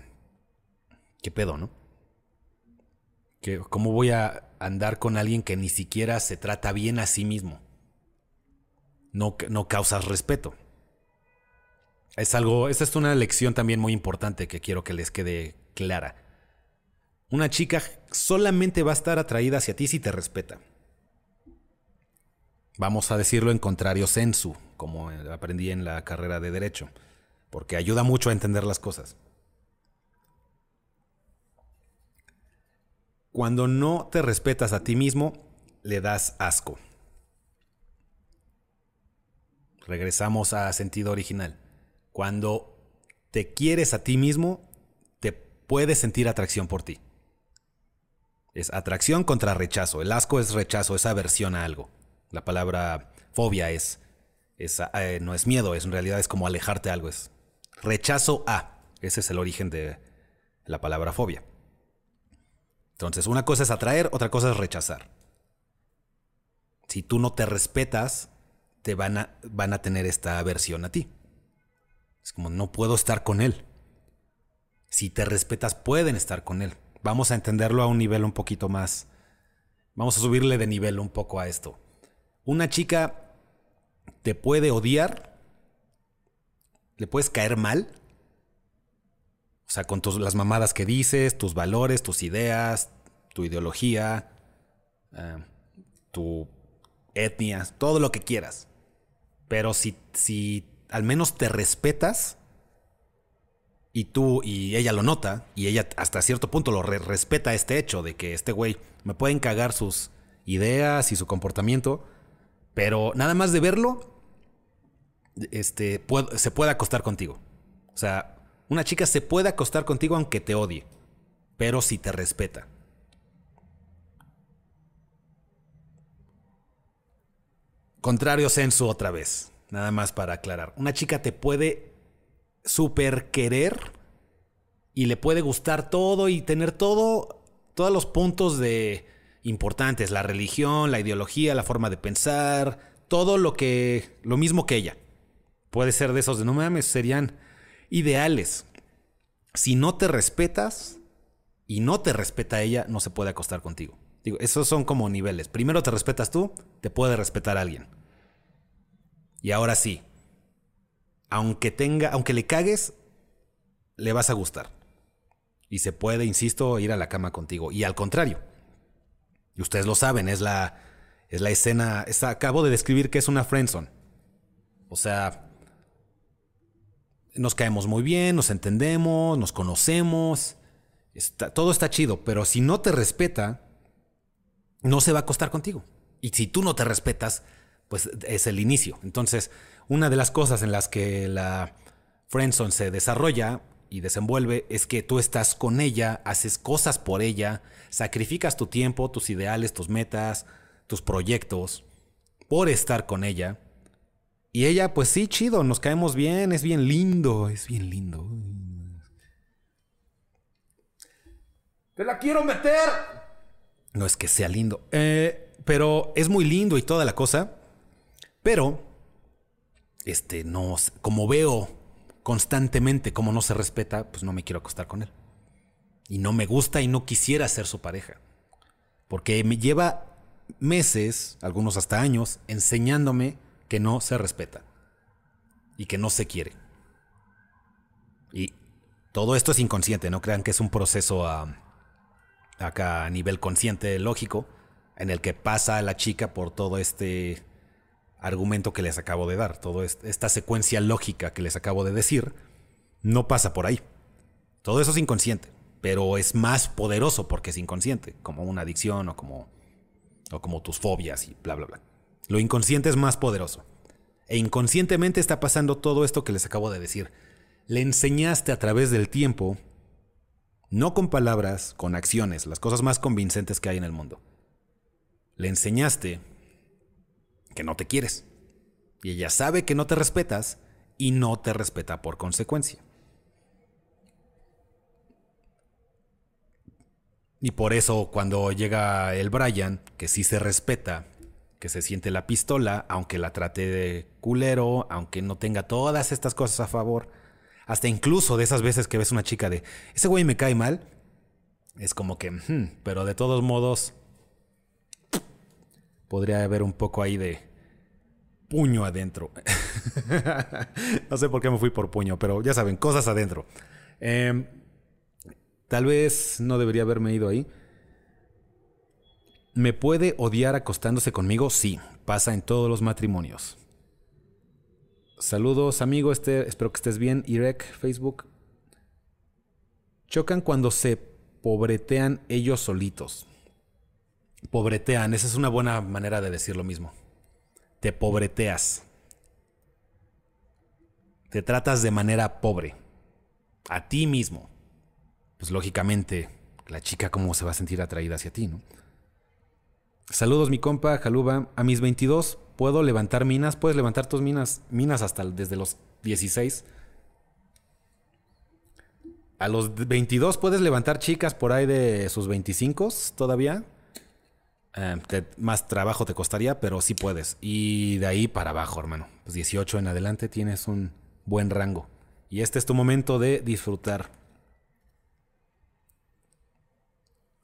¿Qué pedo, no? ¿Cómo voy a andar con alguien que ni siquiera se trata bien a sí mismo? No, no causas respeto. Es algo, esta es una lección también muy importante que quiero que les quede clara. Una chica solamente va a estar atraída hacia ti si te respeta. Vamos a decirlo en contrario sensu, como aprendí en la carrera de derecho, porque ayuda mucho a entender las cosas. Cuando no te respetas a ti mismo, le das asco. Regresamos a sentido original. Cuando te quieres a ti mismo, te puedes sentir atracción por ti. Es atracción contra rechazo. El asco es rechazo, es aversión a algo. La palabra fobia es, eh, no es miedo, es en realidad es como alejarte de algo. Es rechazo a. Ese es el origen de la palabra fobia. Entonces, una cosa es atraer, otra cosa es rechazar. Si tú no te respetas, te van a, van a tener esta aversión a ti. Es como, no puedo estar con él. Si te respetas, pueden estar con él. Vamos a entenderlo a un nivel un poquito más. Vamos a subirle de nivel un poco a esto. Una chica te puede odiar, le puedes caer mal, o sea, con tus, las mamadas que dices, tus valores, tus ideas, tu ideología, eh, tu etnia, todo lo que quieras. Pero si, si al menos te respetas y tú y ella lo nota y ella hasta cierto punto lo respeta este hecho de que este güey me pueden cagar sus ideas y su comportamiento, pero nada más de verlo, este, se puede acostar contigo. O sea, una chica se puede acostar contigo aunque te odie, pero si te respeta. Contrario sensu otra vez, nada más para aclarar. Una chica te puede super querer y le puede gustar todo y tener todo, todos los puntos de importantes, la religión, la ideología, la forma de pensar, todo lo que, lo mismo que ella. Puede ser de esos de no mames, serían ideales. Si no te respetas y no te respeta ella, no se puede acostar contigo. Digo, esos son como niveles. Primero te respetas tú, te puede respetar alguien. Y ahora sí, aunque tenga, aunque le cagues, le vas a gustar. Y se puede, insisto, ir a la cama contigo. Y al contrario. Y ustedes lo saben, es la, es la escena. acabo de describir que es una friendzone. O sea, nos caemos muy bien, nos entendemos, nos conocemos, todo está chido, pero si no te respeta, no se va a acostar contigo. Y si tú no te respetas, pues es el inicio. Entonces, una de las cosas en las que la friendzone se desarrolla y desenvuelve es que tú estás con ella, haces cosas por ella, sacrificas tu tiempo, tus ideales, tus metas, tus proyectos por estar con ella y ella, pues sí, chido, nos caemos bien, es bien lindo, es bien lindo. ¡Te la quiero meter! No es que sea lindo, eh, pero es muy lindo y toda la cosa. Pero, este, no, como veo constantemente cómo no se respeta, pues no me quiero acostar con él. Y no me gusta y no quisiera ser su pareja. Porque me lleva meses, algunos hasta años, enseñándome que no se respeta y que no se quiere. Y todo esto es inconsciente, no crean que es un proceso a, acá a nivel consciente, lógico, en el que pasa la chica por todo este argumento que les acabo de dar, toda esta secuencia lógica que les acabo de decir, no pasa por ahí. Todo eso es inconsciente, pero es más poderoso porque es inconsciente, como una adicción o como, o como tus fobias y bla, bla, bla. Lo inconsciente es más poderoso. E inconscientemente está pasando todo esto que les acabo de decir. Le enseñaste a través del tiempo, no con palabras, con acciones, las cosas más convincentes que hay en el mundo. Le enseñaste que no te quieres. Y ella sabe que no te respetas y no te respeta por consecuencia. Y por eso cuando llega el Brian, que sí se respeta, que se siente la pistola, aunque la trate de culero, aunque no tenga todas estas cosas a favor, hasta incluso de esas veces que ves una chica de, ese güey me cae mal, es como que, hmm, pero de todos modos, podría haber un poco ahí de puño adentro. no sé por qué me fui por puño, pero ya saben, cosas adentro. Eh, Tal vez no debería haberme ido ahí. ¿Me puede odiar acostándose conmigo? Sí, pasa en todos los matrimonios. Saludos, amigo. Este, espero que estés bien. Irek, Facebook. Chocan cuando se pobretean ellos solitos. Pobretean, esa es una buena manera de decir lo mismo. Te pobreteas. Te tratas de manera pobre. A ti mismo pues lógicamente la chica cómo se va a sentir atraída hacia ti, ¿no? Saludos mi compa, Jaluba. A mis 22 puedo levantar minas. Puedes levantar tus minas, minas hasta desde los 16. A los 22 puedes levantar chicas por ahí de sus 25 todavía. Eh, más trabajo te costaría, pero sí puedes. Y de ahí para abajo, hermano. Pues 18 en adelante tienes un buen rango. Y este es tu momento de disfrutar.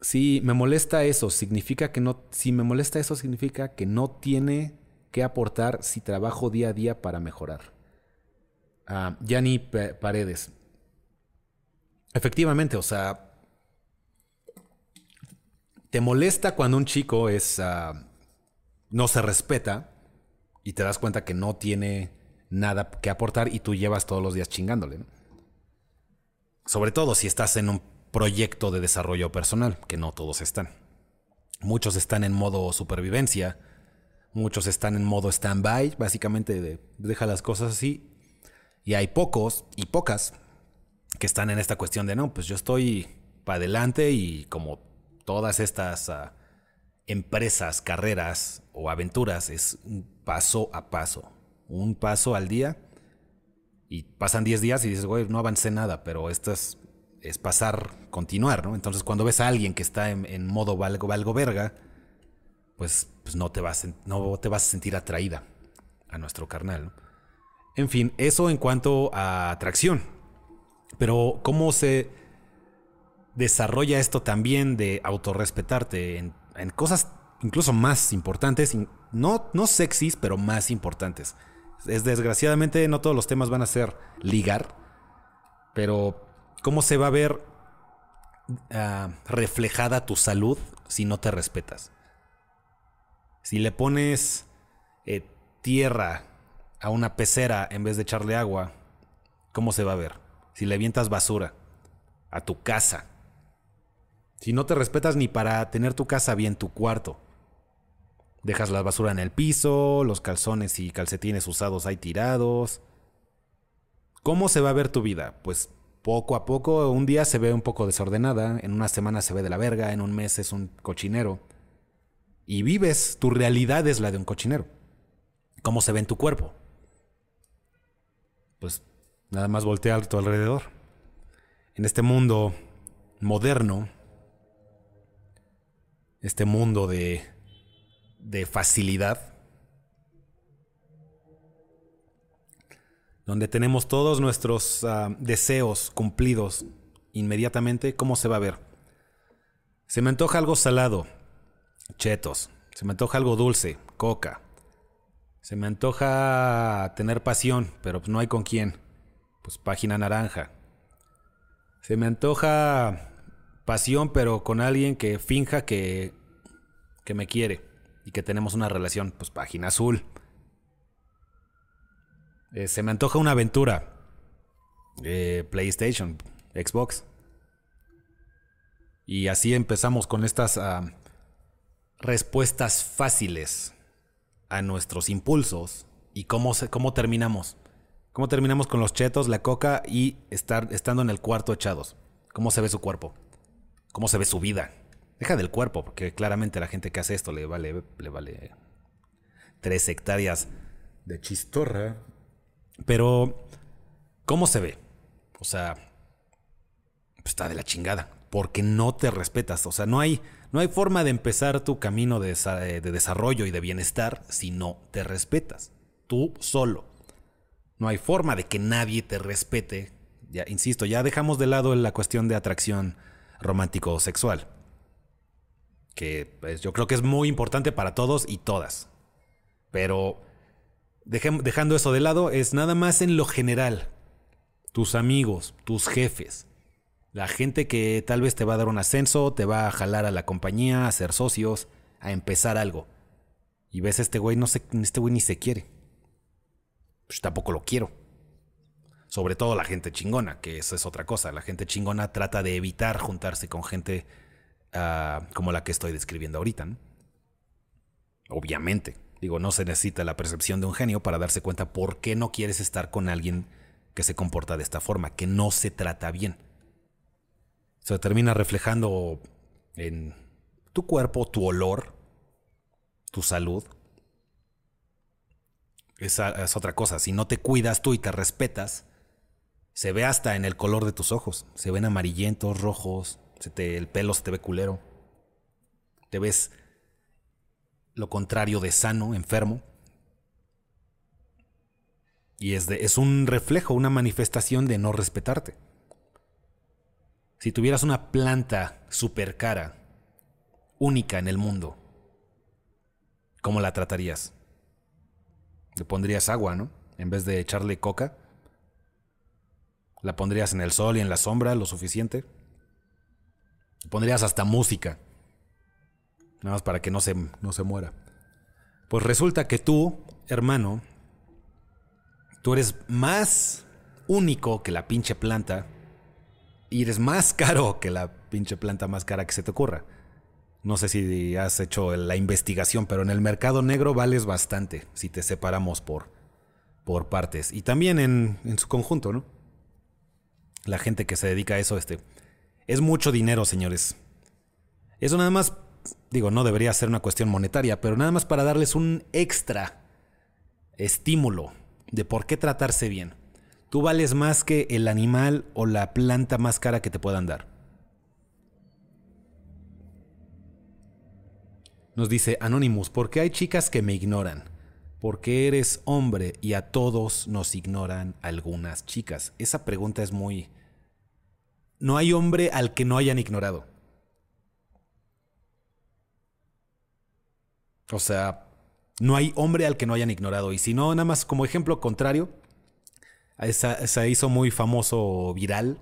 Si me molesta eso, significa que no. Si me molesta eso, significa que no tiene que aportar si trabajo día a día para mejorar. Uh, Yanni Paredes. Efectivamente, o sea. Te molesta cuando un chico es. Ah, no se respeta y te das cuenta que no tiene nada que aportar y tú llevas todos los días chingándole. Sobre todo si estás en un proyecto de desarrollo personal, que no todos están. Muchos están en modo supervivencia, muchos están en modo stand-by, básicamente deja las cosas así. Y hay pocos y pocas que están en esta cuestión de no, pues yo estoy para adelante y como todas estas ah, empresas, carreras o aventuras es un paso a paso, un paso al día. Y pasan 10 días y dices, güey, no avancé nada, pero estas es pasar, continuar, ¿no? Entonces cuando ves a alguien que está en, modo valgo, valgo verga, pues, pues, no, te vas, no te vas a sentir atraída a nuestro carnal. En fin, eso en cuanto a atracción. Pero ¿cómo se desarrolla esto también de autorrespetarte en, cosas incluso más importantes, no, no sexys, pero más importantes? Es desgraciadamente no todos los temas van a ser ligar, pero ¿Cómo se va a ver ah, reflejada tu salud si no te respetas? Si le pones eh, tierra a una pecera en vez de echarle agua, ¿cómo se va a ver? Si le avientas basura a tu casa. Si no te respetas ni para tener tu casa bien, tu cuarto. Dejas la basura en el piso, los calzones y calcetines usados ahí tirados. ¿Cómo se va a ver tu vida? Pues poco a poco, un día se ve un poco desordenada, en una semana se ve de la verga, en un mes es un cochinero. Y vives, tu realidad es la de un cochinero. ¿Cómo se ve en tu cuerpo? Pues nada más voltea a tu alrededor. En este mundo moderno, este mundo de, de facilidad, donde tenemos todos nuestros ah, deseos cumplidos inmediatamente, ¿cómo se va a ver? Se me antoja algo salado, chetos. Se me antoja algo dulce, coca. Se me antoja tener pasión, pero pues no hay con quién. Pues página naranja. Se me antoja pasión, pero con alguien que finja que, que me quiere y que tenemos una relación, pues página azul. Eh, se me antoja una aventura. Eh, PlayStation, Xbox. Y así empezamos con estas ah, respuestas fáciles a nuestros impulsos. ¿Y cómo, cómo terminamos? ¿Cómo terminamos con los chetos, la coca y estar estando en el cuarto echados? ¿Cómo se ve su cuerpo? ¿Cómo se ve su vida? Deja del cuerpo, porque claramente la gente que hace esto le vale, le vale tres hectáreas de chistorra. Pero, ¿cómo se ve? O sea, pues está de la chingada, porque no te respetas. O sea, no hay, no hay forma de empezar tu camino de, de desarrollo y de bienestar si no te respetas. Tú solo. No hay forma de que nadie te respete. Ya, insisto, ya dejamos de lado la cuestión de atracción romántico o sexual. Que pues, yo creo que es muy importante para todos y todas. Pero dejando eso de lado, es nada más en lo general. Tus amigos, tus jefes, la gente que tal vez te va a dar un ascenso, te va a jalar a la compañía, a ser socios, a empezar algo. Y ves este güey, no sé, este güey ni se quiere pues tampoco lo quiero. Sobre todo la gente chingona, que eso es otra cosa. La gente chingona trata de evitar juntarse con gente ah, como la que estoy describiendo ahorita. Obviamente. Digo, no se necesita la percepción de un genio para darse cuenta por qué no quieres estar con alguien que se comporta de esta forma, que no se trata bien. Se termina reflejando en tu cuerpo, tu olor, tu salud, esa es otra cosa. Si no te cuidas tú y te respetas, se ve hasta en el color de tus ojos. Se ven amarillentos, rojos, el pelo se te ve culero. Te ves lo contrario de sano, enfermo. Y es, es un reflejo, una manifestación de no respetarte. Si tuvieras una planta super cara, única en el mundo, ¿cómo la tratarías? Le pondrías agua, ¿no? En vez de echarle coca. La pondrías en el sol y en la sombra lo suficiente. Pondrías hasta música. Nada más para que no se, no se muera. Pues resulta que tú, hermano, tú eres más único que la pinche planta y eres más caro que la pinche planta más cara que se te ocurra. No sé si has hecho la investigación, pero en el mercado negro vales bastante si te separamos por, por partes. Y también en, en su conjunto, ¿no? La gente que se dedica a eso, este. Es mucho dinero, señores. Eso nada más, digo, no debería ser una cuestión monetaria, pero nada más para darles un extra estímulo de por qué tratarse bien. Tú vales más que el animal o la planta más cara que te puedan dar. Nos dice Anonymous, ¿por qué hay chicas que me ignoran? Porque eres hombre y a todos nos ignoran algunas chicas? Esa pregunta es muy... No hay hombre al que no hayan ignorado. O sea, no hay hombre al que no hayan ignorado. Y si no, nada más como ejemplo contrario, se hizo muy famoso viral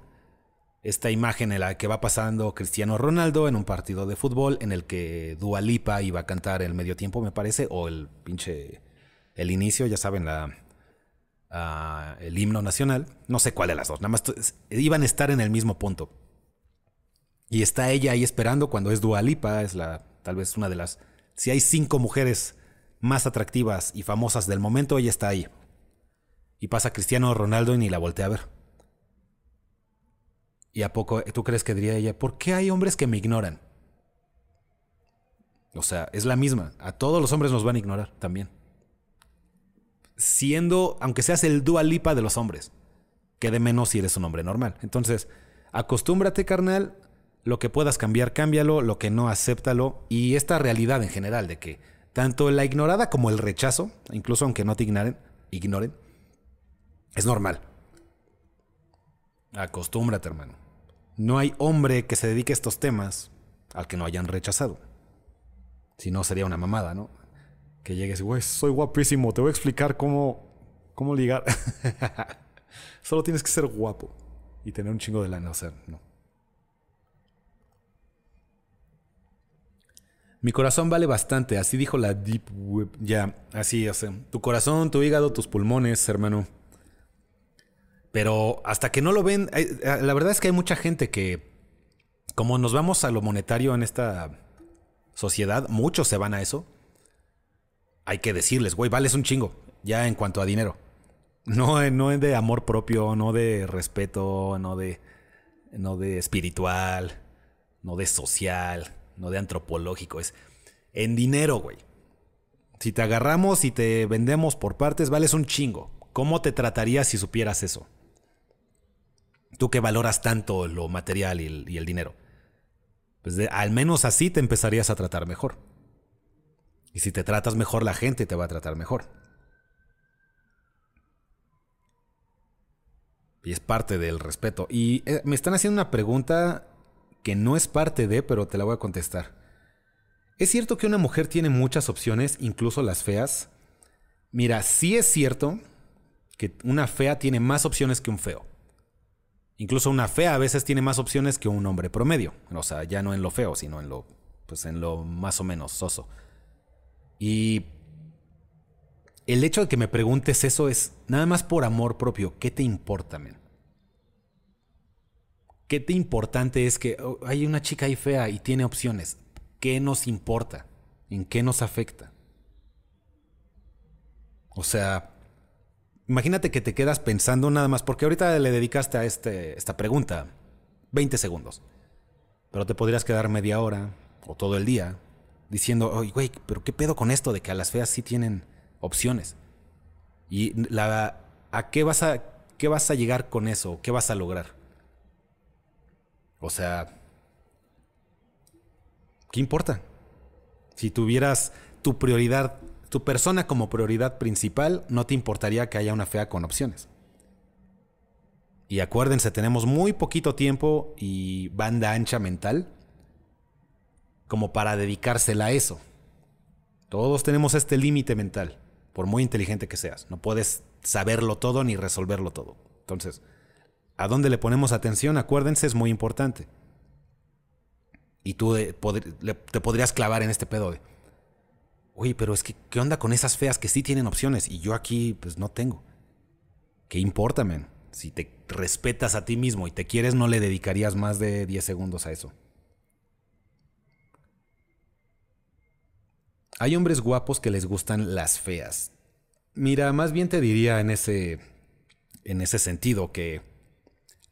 esta imagen en la que va pasando Cristiano Ronaldo en un partido de fútbol en el que Dua Lipa iba a cantar el medio tiempo, me parece, o el pinche el inicio, ya saben, la ah, el himno nacional, no sé cuál de las dos, nada más iban a estar en el mismo punto. Y está ella ahí esperando cuando es Dua Lipa, es la tal vez una de las si hay cinco mujeres más atractivas y famosas del momento, ella está ahí. Y pasa Cristiano Ronaldo y ni la voltea a ver. ¿Y a poco tú crees que diría ella, ¿por qué hay hombres que me ignoran? O sea, es la misma. A todos los hombres nos van a ignorar también. Siendo, aunque seas el dualipa de los hombres, que de menos si eres un hombre normal. Entonces, acostúmbrate, carnal. Lo que puedas cambiar, cámbialo. Lo que no, acéptalo. Y esta realidad en general de que tanto la ignorada como el rechazo, incluso aunque no te ignoren, ignoren es normal. Acostúmbrate, hermano. No hay hombre que se dedique a estos temas al que no hayan rechazado. Si no, sería una mamada, ¿no? Que llegues güey, soy guapísimo, te voy a explicar cómo, cómo ligar. Solo tienes que ser guapo y tener un chingo de lana, o sea, no. Mi corazón vale bastante, así dijo la Deep Web. Ya, así, o sea, tu corazón, tu hígado, tus pulmones, hermano Pero hasta que no lo ven, eh, eh, la verdad es que hay mucha gente que, como nos vamos a lo monetario en esta sociedad, muchos se van a eso. Hay que decirles, güey, vales un chingo, ya en cuanto a dinero. No, no de amor propio, no de respeto, no de, no de espiritual, no de social, no de antropológico. Es en dinero, güey. Si te agarramos y te vendemos por partes, vales un chingo. ¿Cómo te tratarías si supieras eso? Tú que valoras tanto lo material y el, dinero. Pues al menos así te empezarías a tratar mejor. Y si te tratas mejor, la gente te va a tratar mejor. Y es parte del respeto. Y eh, me están haciendo una pregunta que no es parte de, pero te la voy a contestar. ¿Es cierto que una mujer tiene muchas opciones, incluso las feas? Mira, sí es cierto que una fea tiene más opciones que un feo. Incluso una fea a veces tiene más opciones que un hombre promedio. O sea, ya no en lo feo, sino en lo, pues en lo más o menos soso. Y el hecho de que me preguntes eso es nada más por amor propio. ¿Qué te importa, men? ¿Qué te importante es que oh, hay una chica ahí fea y tiene opciones? ¿Qué nos importa? ¿En qué nos afecta? O sea, imagínate que te quedas pensando nada más, porque ahorita le dedicaste a este, esta pregunta 20 segundos, pero te podrías quedar media hora o todo el día diciendo, oye, güey, pero ¿qué pedo con esto de que a las feas sí tienen opciones? ¿Y la, a qué vas a, qué vas a llegar con eso? ¿Qué vas a lograr? O sea, ¿Qué importa? Si tuvieras tu prioridad, tu persona como prioridad principal, no te importaría que haya una fea con opciones. Y acuérdense, tenemos muy poquito tiempo y banda ancha mental como para dedicársela a eso. Todos tenemos este límite mental, por muy inteligente que seas. No puedes saberlo todo ni resolverlo todo. Entonces, a dónde le ponemos atención, acuérdense, es muy importante. Y tú te podrías clavar en este pedo de, oye, pero es que, ¿qué onda con esas feas que sí tienen opciones y yo aquí, pues no tengo? ¿Qué importa, men? Si te respetas a ti mismo y te quieres, no le dedicarías más de 10 segundos a eso. Hay hombres guapos que les gustan las feas. Mira, más bien te diría en ese, en ese sentido que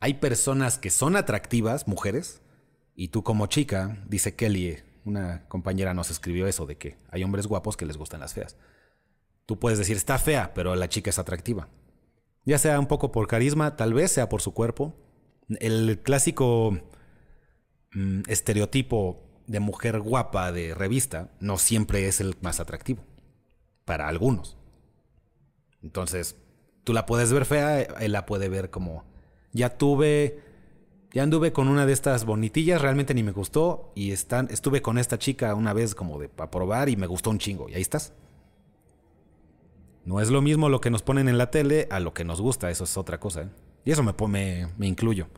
hay personas que son atractivas, mujeres, y tú como chica, dice Kelly, una compañera nos escribió eso de que hay hombres guapos que les gustan las feas. Tú puedes decir, está fea, pero la chica es atractiva. Ya sea un poco por carisma, tal vez sea por su cuerpo. El clásico mm, estereotipo de mujer guapa de revista no siempre es el más atractivo. Para algunos. Entonces, tú la puedes ver fea, él la puede ver como, ya tuve ya anduve con una de estas bonitillas, realmente ni me gustó. Y están, estuve con esta chica una vez como de para probar y me gustó un chingo. Y ahí estás. No es lo mismo lo que nos ponen en la tele a lo que nos gusta, eso es otra cosa. ¿eh? Y eso me, me, me, incluyo.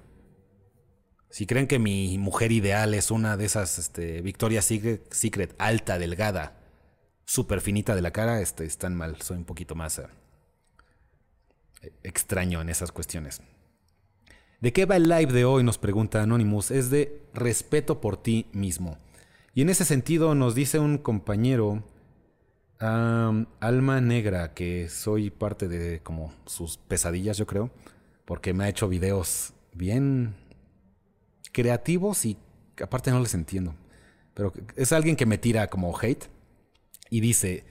Si creen que mi mujer ideal es una de esas este, Victoria's Secret, alta, delgada, súper finita de la cara, este, están mal. Soy un poquito más eh, extraño en esas cuestiones. ¿De qué va el live de hoy? Nos pregunta Anonymous. Es de respeto por ti mismo. Y en ese sentido nos dice un compañero, Alma Negra, que soy parte de como sus pesadillas, yo creo, porque me ha hecho videos bien creativos y aparte no les entiendo. Pero es alguien que me tira como hate y dice,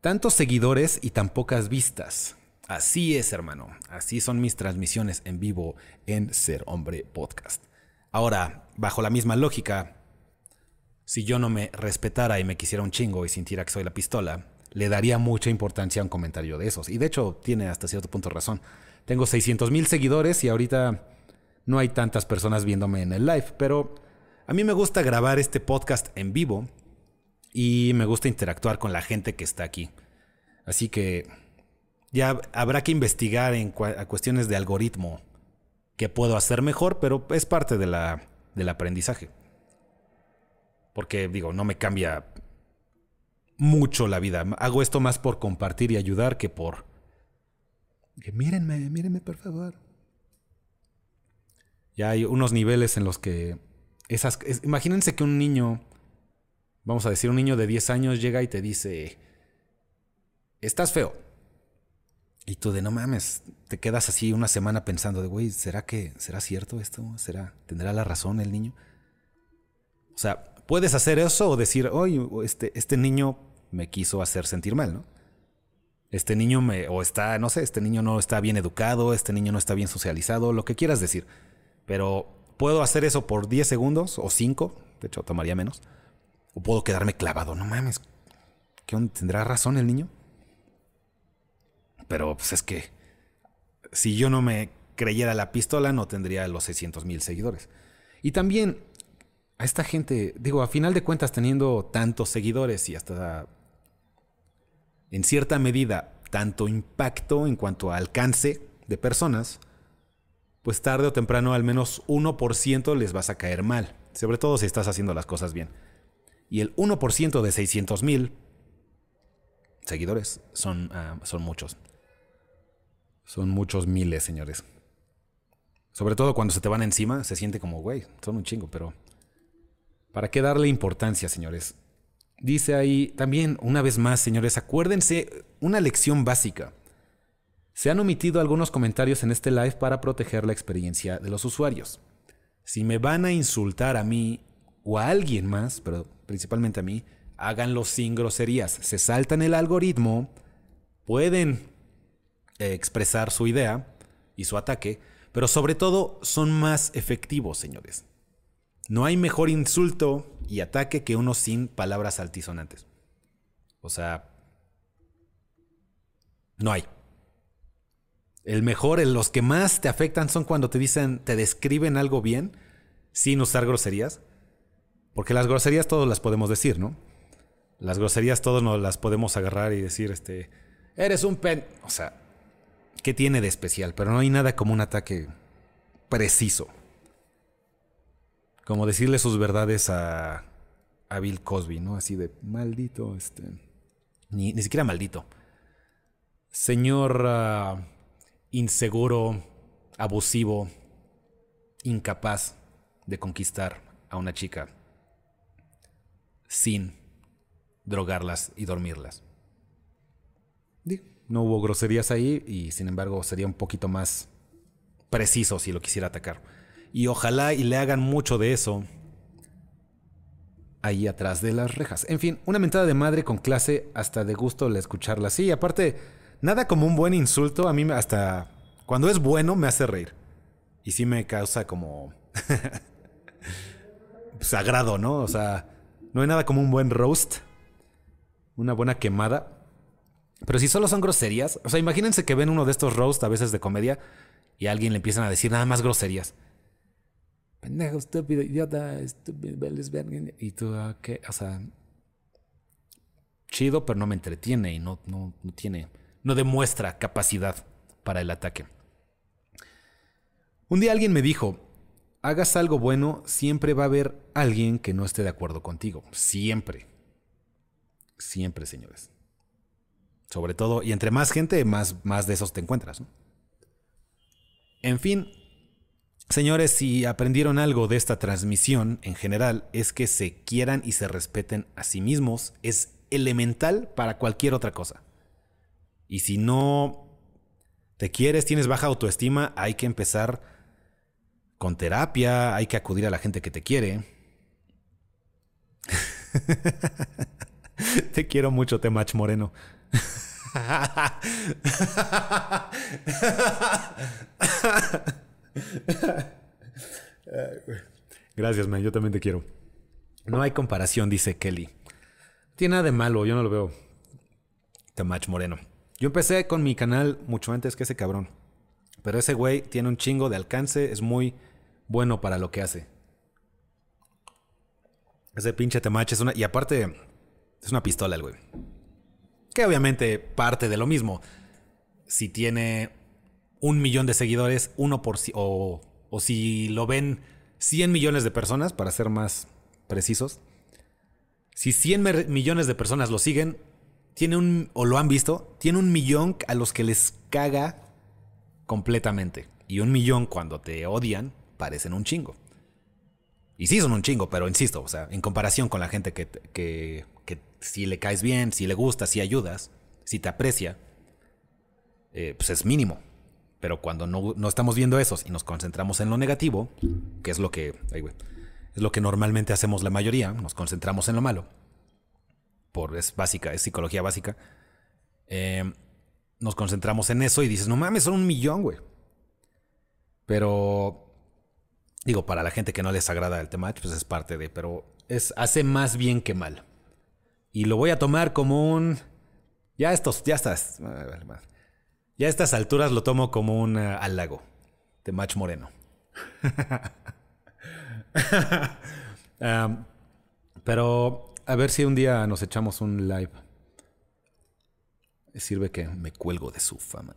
tantos seguidores y tan pocas vistas. Así es, hermano. Así son mis transmisiones en vivo en Ser Hombre Podcast. Ahora, bajo la misma lógica, si yo no me respetara y me quisiera un chingo y sintiera que soy la pistola, le daría mucha importancia a un comentario de esos. Y de hecho, tiene hasta cierto punto razón. Tengo 600 mil seguidores y ahorita no hay tantas personas viéndome en el live, pero a mí me gusta grabar este podcast en vivo y me gusta interactuar con la gente que está aquí. Así que ya habrá que investigar en cuestiones de algoritmo qué puedo hacer mejor, pero es parte de la, del aprendizaje. Porque digo, no me cambia mucho la vida. Hago esto más por compartir y ayudar que por... Que mírenme, mírenme por favor. Ya hay unos niveles en los que esas es- imagínense que un niño vamos a decir un niño de 10 años llega y te dice estás feo. Y tú de no mames, te quedas así una semana pensando de, güey, ¿será que será cierto esto? ¿Será tendrá la razón el niño? O sea, puedes hacer eso o decir, oye, este, este niño me quiso hacer sentir mal, ¿no? Este niño me, o está, no sé, este niño no está bien educado, este niño no está bien socializado, lo que quieras decir. Pero puedo hacer eso por 10 segundos o 5, de hecho tomaría menos. O puedo quedarme clavado, no mames, ¿qué onda? ¿Tendrá razón el niño? Pero pues es que si yo no me creyera la pistola no tendría los 600 mil seguidores. Y también a esta gente, digo, a final de cuentas teniendo tantos seguidores y hasta en cierta medida tanto impacto en cuanto a alcance de personas, pues tarde o temprano al menos 1% les vas a caer mal, sobre todo si estás haciendo las cosas bien. Y el 1% de 600 mil seguidores son, ah, son muchos. Son muchos miles, señores. Sobre todo cuando se te van encima, se siente como, güey, son un chingo, pero ¿para qué darle importancia, señores? Dice ahí también, una vez más, señores, acuérdense una lección básica. Se han omitido algunos comentarios en este live para proteger la experiencia de los usuarios. Si me van a insultar a mí o a alguien más, pero principalmente a mí, háganlo sin groserías. Se saltan el algoritmo, pueden eh, expresar su idea y su ataque, pero sobre todo son más efectivos, señores. No hay mejor insulto y ataque que uno sin palabras altisonantes. O sea, no hay. El mejor, los que más te afectan son cuando te dicen, te describen algo bien sin usar groserías. Porque las groserías todos las podemos decir, ¿no? Las groserías todos nos las podemos agarrar y decir, este, eres un pen... O sea, ¿qué tiene de especial? Pero no hay nada como un ataque preciso. Como decirle sus verdades a, a Bill Cosby, ¿no? Así de, maldito, este... Ni, ni siquiera maldito. Señor inseguro, abusivo, incapaz de conquistar a una chica sin drogarlas y dormirlas. No hubo groserías ahí y sin embargo sería un poquito más preciso si lo quisiera atacar. Y ojalá y le hagan mucho de eso ahí atrás de las rejas. En fin, una mentada de madre con clase hasta de gusto el escucharla así. Aparte, nada como un buen insulto a mí hasta cuando es bueno me hace reír. Y sí me causa como sagrado, ¿no? O sea, no hay nada como un buen roast, una buena quemada. Pero si solo son groserías, o sea, imagínense que ven uno de estos roast a veces de comedia y a alguien le empiezan a decir nada más groserías. Pendejo, estúpido, idiota, estúpido. Y tú, ah, ¿qué? O sea, chido, pero no me entretiene y no, no, no tiene, no demuestra capacidad para el ataque. Un día alguien me dijo, hagas algo bueno, siempre va a haber alguien que no esté de acuerdo contigo. Siempre. Siempre, señores. Sobre todo, y entre más gente, más, más de esos te encuentras. En fin, señores, si aprendieron algo de esta transmisión en general, es que se quieran y se respeten a sí mismos. Es elemental para cualquier otra cosa. Y si no te quieres, tienes baja autoestima, hay que empezar con terapia, hay que acudir a la gente que te quiere. te quiero mucho, Temach Moreno. Gracias, man. Yo también te quiero. No hay comparación, dice Kelly. Tiene nada de malo, yo no lo veo. Temach Moreno. Yo empecé con mi canal mucho antes que ese cabrón. Pero ese güey tiene un chingo de alcance, es muy bueno para lo que hace. Ese pinche Temach es una. Y aparte, es una pistola el güey. Que obviamente parte de lo mismo. Si tiene un millón de seguidores, uno por si. O, o si lo ven 100 millones de personas, para ser más precisos. Si 100 mer- millones de personas lo siguen, tiene un. o lo han visto, tiene un millón a los que les caga completamente. Y un millón cuando te odian, parecen un chingo. Y sí son un chingo, pero insisto, o sea, en comparación con la gente que, que, que si le caes bien, si le gusta, si ayudas, si te aprecia, eh, pues es mínimo. Pero cuando no, no, estamos viendo esos y nos concentramos en lo negativo, que es lo que, ay, güey, es lo que normalmente hacemos la mayoría, nos concentramos en lo malo, es básica, es psicología básica, eh, nos concentramos en eso y dices, no mames, son un millón, güey. Pero, digo, para la gente que no les agrada el tema, pues es parte de, pero es, hace más bien que mal. Y lo voy a tomar como un, ya estos, ya estás, ya a estas alturas lo tomo como un uh, halago de Match Moreno. pero a ver si un día nos echamos un live. Sirve que me cuelgo de su fama.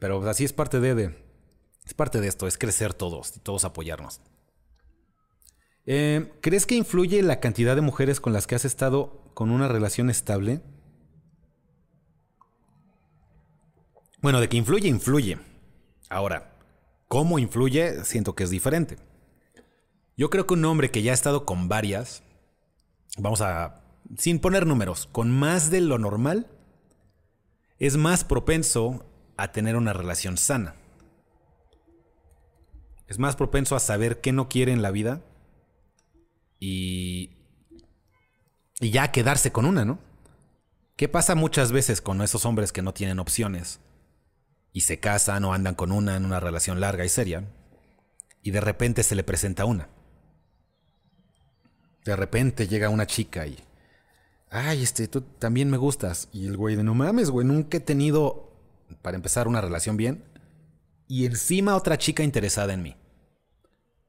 Pero así es parte de, es parte de esto, es crecer todos y todos apoyarnos. Eh, ¿Crees que influye la cantidad de mujeres con las que has estado con una relación estable? Bueno, de que influye, influye. Ahora, ¿cómo influye? Siento que es diferente. Yo creo que un hombre que ya ha estado con varias, vamos a, sin poner números, con más de lo normal, es más propenso a tener una relación sana. Es más propenso a saber qué no quiere en la vida y, y ya quedarse con una, ¿no? ¿Qué pasa muchas veces con esos hombres que no tienen opciones y se casan o andan con una en una relación larga y seria y de repente se le presenta una? De repente llega una chica y, ay, este, tú también me gustas. Y el güey de, no mames, güey, nunca he tenido, para empezar, una relación bien. Y encima otra chica interesada en mí.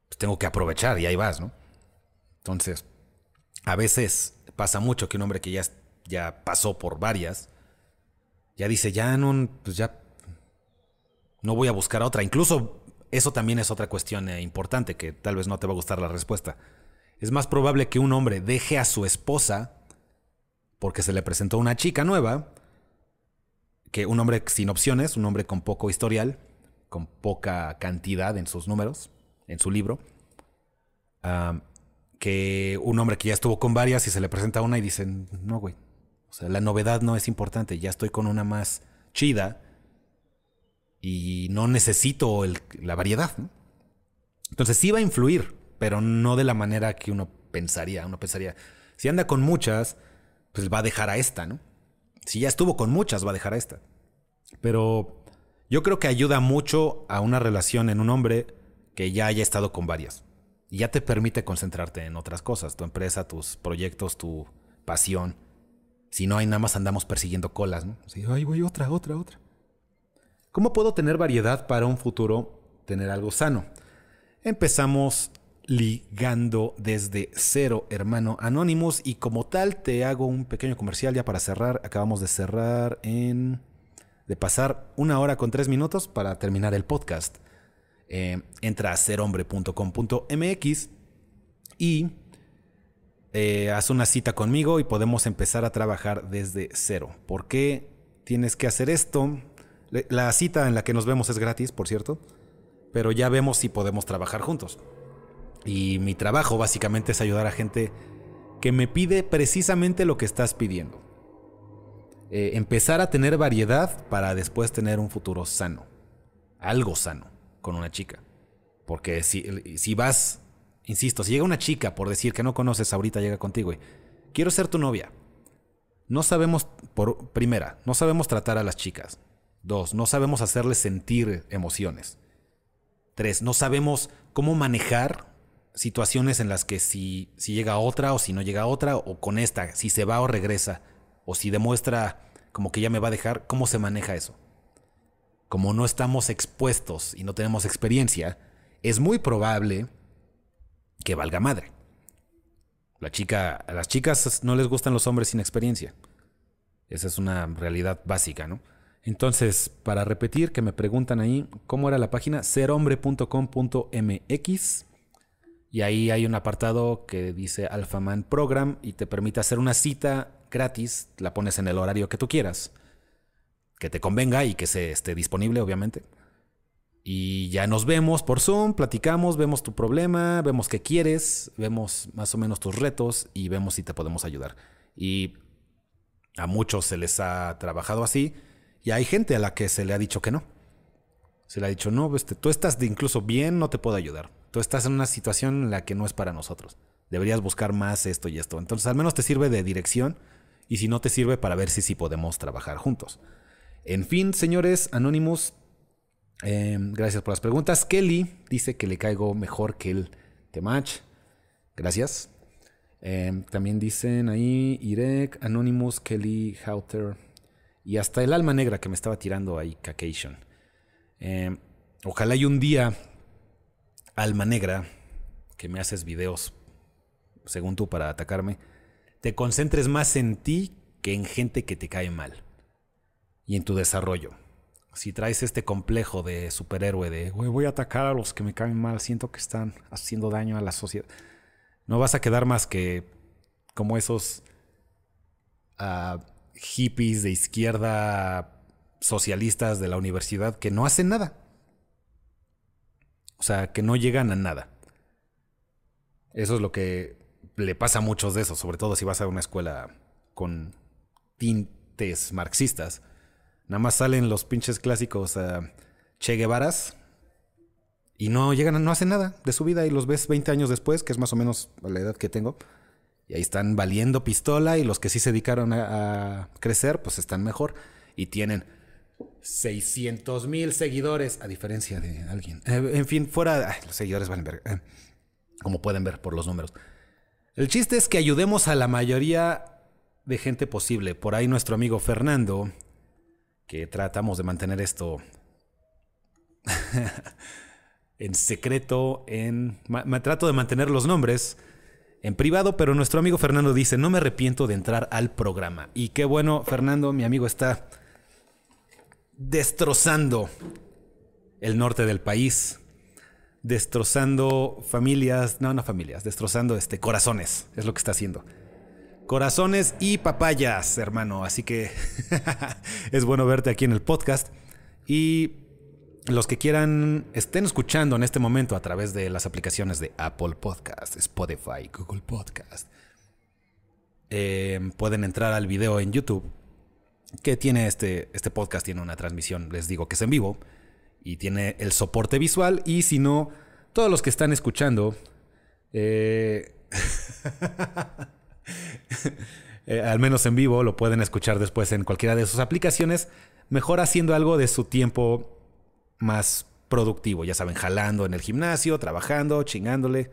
Pues tengo que aprovechar y ahí vas, ¿no? Entonces, a veces pasa mucho que un hombre que ya, ya pasó por varias, ya dice, ya no, pues ya no voy a buscar a otra. Incluso eso también es otra cuestión eh, importante que tal vez no te va a gustar la respuesta es más probable que un hombre deje a su esposa porque se le presentó una chica nueva que un hombre sin opciones, un hombre con poco historial, con poca cantidad en sus números, en su libro, que un hombre que ya estuvo con varias y se le presenta una y dicen, no, güey, o sea, la novedad no es importante, ya estoy con una más chida y no necesito la variedad. Entonces sí va a influir pero no de la manera que uno pensaría. Uno pensaría, si anda con muchas, pues va a dejar a esta, ¿no? Si ya estuvo con muchas, va a dejar a esta. Pero yo creo que ayuda mucho a una relación en un hombre que ya haya estado con varias. Y ya te permite concentrarte en otras cosas, tu empresa, tus proyectos, tu pasión. Si no, hay nada más andamos persiguiendo colas, ¿no? Así, ay, voy otra, otra, otra. ¿Cómo puedo tener variedad para un futuro tener algo sano? Empezamos ligando desde cero, hermano Anonymous. Y como tal, te hago un pequeño comercial ya para cerrar. Acabamos de cerrar en. de pasar una hora con tres minutos para terminar el podcast. Eh, entra a serhombre.com.mx y eh, haz una cita conmigo y podemos empezar a trabajar desde cero. ¿Por qué tienes que hacer esto? La cita en la que nos vemos es gratis, por cierto, pero ya vemos si podemos trabajar juntos. Y mi trabajo básicamente es ayudar a gente que me pide precisamente lo que estás pidiendo. Eh, empezar a tener variedad para después tener un futuro sano. Algo sano con una chica. Porque si, si vas, insisto, si llega una chica por decir que no conoces, ahorita llega contigo y quiero ser tu novia. No sabemos, por primera, no sabemos tratar a las chicas. Dos, no sabemos hacerles sentir emociones. Tres, no sabemos cómo manejar situaciones en las que si, si llega otra o si no llega otra, o con esta, si se va o regresa, o si demuestra como que ya me va a dejar, ¿cómo se maneja eso? Como no estamos expuestos y no tenemos experiencia, es muy probable que valga madre. La chica, a las chicas no les gustan los hombres sin experiencia. Esa es una realidad básica, ¿no? Entonces, para repetir, que me preguntan ahí, ¿cómo era la página? serhombre.com.mx y ahí hay un apartado que dice Alphaman Program y te permite hacer una cita gratis, la pones en el horario que tú quieras, que te convenga y que se esté disponible, obviamente. Y ya nos vemos por Zoom, platicamos, vemos tu problema, vemos qué quieres, vemos más o menos tus retos y vemos si te podemos ayudar. Y a muchos se les ha trabajado así y hay gente a la que se le ha dicho que no. Se le ha dicho, no, este, tú estás de incluso bien, no te puedo ayudar. Tú estás en una situación en la que no es para nosotros. Deberías buscar más esto y esto. Entonces al menos te sirve de dirección y si no te sirve para ver si sí podemos trabajar juntos. En fin, señores anónimos, em, gracias por las preguntas. Kelly dice que le caigo mejor que el Temach. Gracias. Em, también dicen ahí Irek, Anonymous, Kelly, Houter y hasta el alma negra que me estaba tirando ahí, Caucasian. Em, ojalá hay un día, alma negra, que me haces videos, según tú, para atacarme, te concentres más en ti que en gente que te cae mal y en tu desarrollo. Si traes este complejo de superhéroe de voy a atacar a los que me caen mal, siento que están haciendo daño a la sociedad, no vas a quedar más que como esos ah, hippies de izquierda socialistas de la universidad que no hacen nada. O sea, que no llegan a nada. Eso es lo que le pasa a muchos de esos, sobre todo si vas a una escuela con tintes marxistas. Nada más salen los pinches clásicos uh, Che Guevaras y no llegan, no hacen nada de su vida y los ves 20 años después, que es más o menos la edad que tengo. Y ahí están valiendo pistola y los que sí se dedicaron a crecer, pues están mejor y tienen 600 mil seguidores, a diferencia de alguien. Eh, en fin, fuera, los seguidores valen ver, eh, como pueden ver por los números. El chiste es que ayudemos a la mayoría de gente posible. Por ahí nuestro amigo Fernando, que tratamos de mantener esto en secreto, en... Me trato de mantener los nombres en privado, pero nuestro amigo Fernando dice, no me arrepiento de entrar al programa. Y qué bueno, Fernando, mi amigo está destrozando el norte del país, destrozando familias, no, no familias, destrozando este, corazones, es lo que está haciendo. Corazones y papayas, hermano. Así que es bueno verte aquí en el podcast. Y los que quieran, estén escuchando en este momento a través de las aplicaciones de Apple Podcast, Spotify, Google Podcast, eh, pueden entrar al video en YouTube que tiene este, este podcast, tiene una transmisión, les digo que es en vivo, y tiene el soporte visual, y si no, todos los que están escuchando, eh, eh, al menos en vivo, lo pueden escuchar después en cualquiera de sus aplicaciones, mejor haciendo algo de su tiempo más productivo, ya saben, jalando en el gimnasio, trabajando, chingándole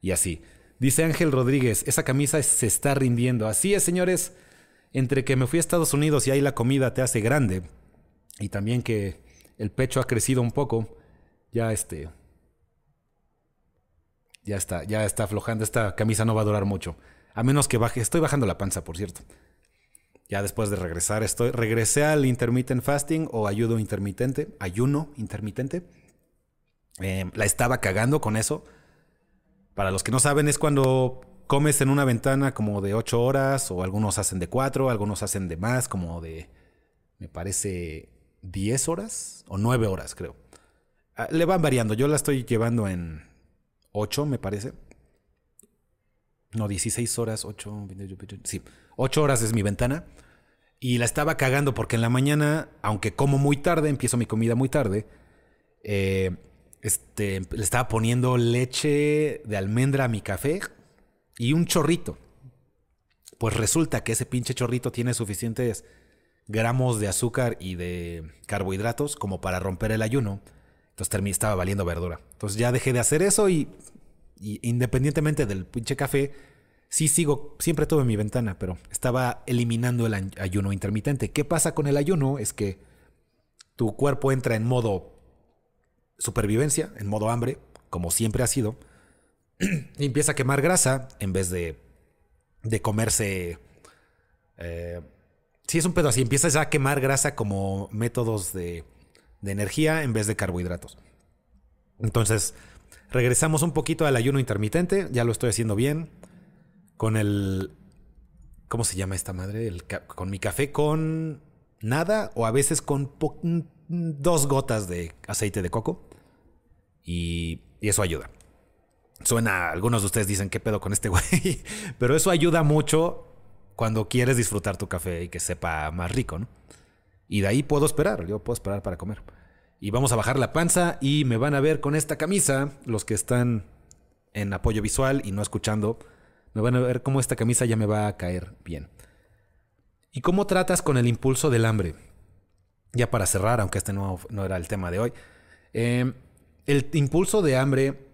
y así. Dice Ángel Rodríguez, esa camisa se está rindiendo. Así es, señores entre que me fui a Estados Unidos y ahí la comida te hace grande y también que el pecho ha crecido un poco, ya este ya está, ya está aflojando, esta camisa no va a durar mucho, a menos que baje, estoy bajando la panza, por cierto. Ya después de regresar, estoy regresé al intermittent fasting o ayuno intermitente, ayuno intermitente. Em, la estaba cagando con eso. Para los que no saben, es cuando comes en una ventana como de 8 horas, o algunos hacen de 4, algunos hacen de más, como de, me parece, 10 horas o 9 horas, creo. Ah, le van variando, yo la estoy llevando en 8, me parece. No, 16 horas, 8, sí, 8 horas es mi ventana. Y la estaba cagando porque en la mañana, aunque como muy tarde, empiezo mi comida muy tarde, eh, este, le estaba poniendo leche de almendra a mi café y un chorrito. Pues resulta que ese pinche chorrito tiene suficientes gramos de azúcar y de carbohidratos como para romper el ayuno. Entonces estaba valiendo verdura. Entonces ya dejé de hacer eso y, independientemente del pinche café, sí sigo, siempre tuve mi ventana, pero estaba eliminando el ayuno intermitente. ¿Qué pasa con el ayuno? Es que tu cuerpo entra en modo supervivencia, en modo hambre, como siempre ha sido y empieza a quemar grasa en vez de, de comerse... Eh, si es un pedo así, empiezas a quemar grasa como métodos de, de energía en vez de carbohidratos. Entonces, regresamos un poquito al ayuno intermitente, ya lo estoy haciendo bien, con el... ¿Cómo se llama esta madre? El, con mi café con nada o a veces con dos gotas de aceite de coco. Y eso ayuda. Suena, algunos de ustedes dicen, ¿qué pedo con este güey? Pero eso ayuda mucho cuando quieres disfrutar tu café y que sepa más rico, ¿no? Y de ahí puedo esperar, yo puedo esperar para comer. Y vamos a bajar la panza y me van a ver con esta camisa, los que están en apoyo visual y no escuchando, me van a ver cómo esta camisa ya me va a caer bien. ¿Y cómo tratas con el impulso del hambre? Ya para cerrar, aunque este no, no era el tema de hoy. Eh, el impulso de hambre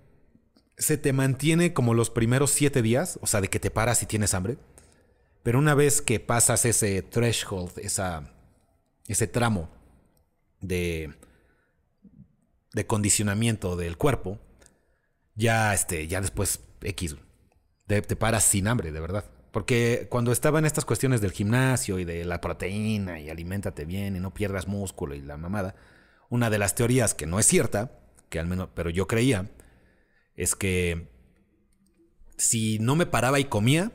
se te mantiene como los primeros siete días, o sea, de que te paras y tienes hambre. Pero una vez que pasas ese threshold, esa, ese tramo de, de condicionamiento del cuerpo, ya, este, ya después X, te, te paras sin hambre, de verdad. Porque cuando estaba en estas cuestiones del gimnasio y de la proteína y aliméntate bien y no pierdas músculo y la mamada, una de las teorías que no es cierta, que al menos, pero yo creía, es que si no me paraba y comía,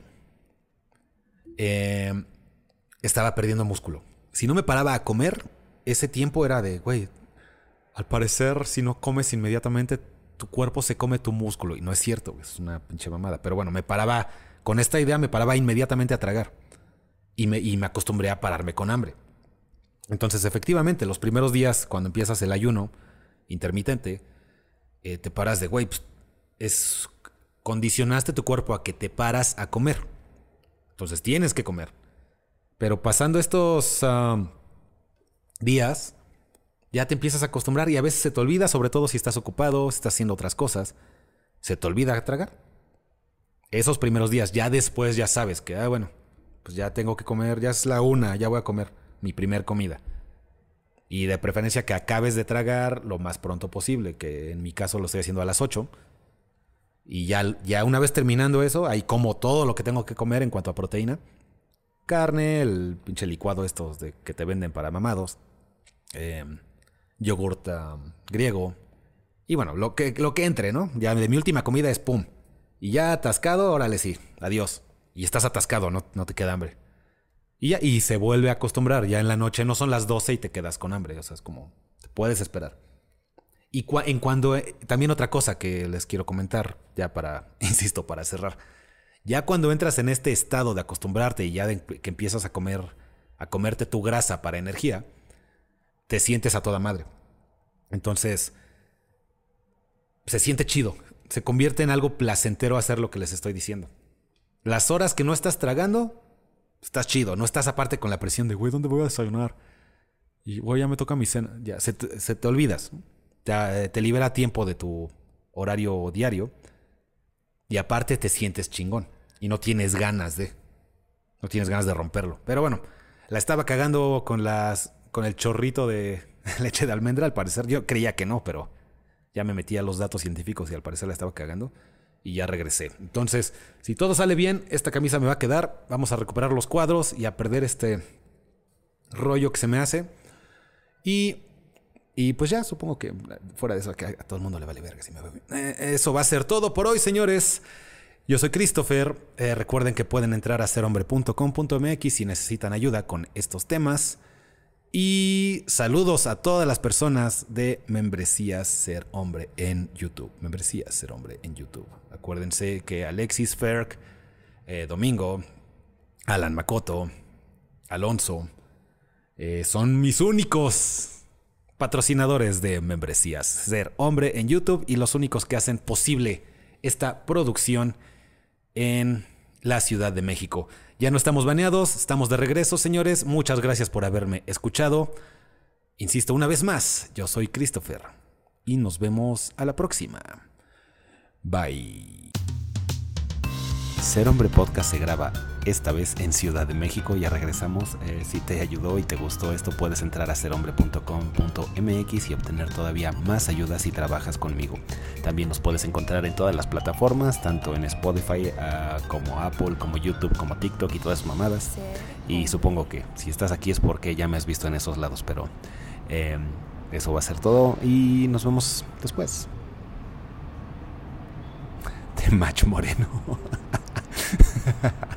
eh, estaba perdiendo músculo. Si no me paraba a comer, ese tiempo era de, güey, al parecer si no comes inmediatamente, tu cuerpo se come tu músculo. Y no es cierto, es una pinche mamada. Pero bueno, me paraba, con esta idea me paraba inmediatamente a tragar. Y me, y me acostumbré a pararme con hambre. Entonces, efectivamente, los primeros días, cuando empiezas el ayuno intermitente, eh, te paras de, güey, pues, es, condicionaste tu cuerpo a que te paras a comer. Entonces tienes que comer. Pero pasando estos días, ya te empiezas a acostumbrar y a veces se te olvida, sobre todo si estás ocupado, si estás haciendo otras cosas, se te olvida tragar. Esos primeros días, ya después ya sabes que, ah, bueno, pues ya tengo que comer, ya es la una, ya voy a comer mi primer comida. Y de preferencia que acabes de tragar lo más pronto posible, que en mi caso lo estoy haciendo a las 8. Y ya, ya una vez terminando eso, ahí como todo lo que tengo que comer en cuanto a proteína. Carne, el pinche licuado estos de, que te venden para mamados. Eh, yogurt um, griego. Y bueno, lo que, lo que entre, ¿no? Ya de mi última comida es pum. Y ya atascado, órale sí, adiós. Y estás atascado, no, no te queda hambre. Y, ya, y se vuelve a acostumbrar. Ya en la noche no son las 12 y te quedas con hambre. O sea, es como, te puedes esperar. Y en cuando, eh, también otra cosa que les quiero comentar, ya para, insisto, para cerrar. Ya cuando entras en este estado de acostumbrarte y ya que empiezas a comer, a comerte tu grasa para energía, te sientes a toda madre. Entonces, se siente chido. Se convierte en algo placentero hacer lo que les estoy diciendo. Las horas que no estás tragando, estás chido. No estás aparte con la presión de, güey, ¿dónde voy a desayunar? Y, güey, ya me toca mi cena. Ya, se te olvidas. Te, te, libera tiempo de tu horario diario. Y aparte te sientes chingón. Y no tienes ganas de. No tienes ganas de romperlo. Pero bueno, la estaba cagando con las. con el chorrito de leche de almendra, al parecer. Yo creía que no, pero ya me metí a los datos científicos y al parecer la estaba cagando. Y ya regresé. Entonces, si todo sale bien, esta camisa me va a quedar. Vamos a recuperar los cuadros y a perder este rollo que se me hace. Y y pues ya supongo que fuera de eso, que a todo el mundo le vale verga si me. Eh, eso va a ser todo por hoy, señores. Yo soy Christopher. Eh, recuerden que pueden entrar a serhombre.com.mx si necesitan ayuda con estos temas. Y saludos a todas las personas de Membresías Ser Hombre en YouTube. Membresías Ser Hombre en YouTube. Acuérdense que Alexis Ferk, eh, Domingo, Alan Makoto, Alonso, eh, son mis únicos patrocinadores de membresías, ser hombre en YouTube y los únicos que hacen posible esta producción en la Ciudad de México. Ya no estamos baneados, estamos de regreso, señores. Muchas gracias por haberme escuchado. Insisto una vez más, yo soy Christopher y nos vemos a la próxima. Bye. Ser Hombre Podcast se graba esta vez en Ciudad de México. Ya regresamos. Eh, si te ayudó y te gustó esto, puedes entrar a serhombre.com.mx y obtener todavía más ayudas si trabajas conmigo. También nos puedes encontrar en todas las plataformas, tanto en Spotify uh, como Apple, como YouTube, como TikTok y todas esas mamadas. Y supongo que si estás aquí es porque ya me has visto en esos lados, pero eh, eso va a ser todo y nos vemos después. De Macho Moreno.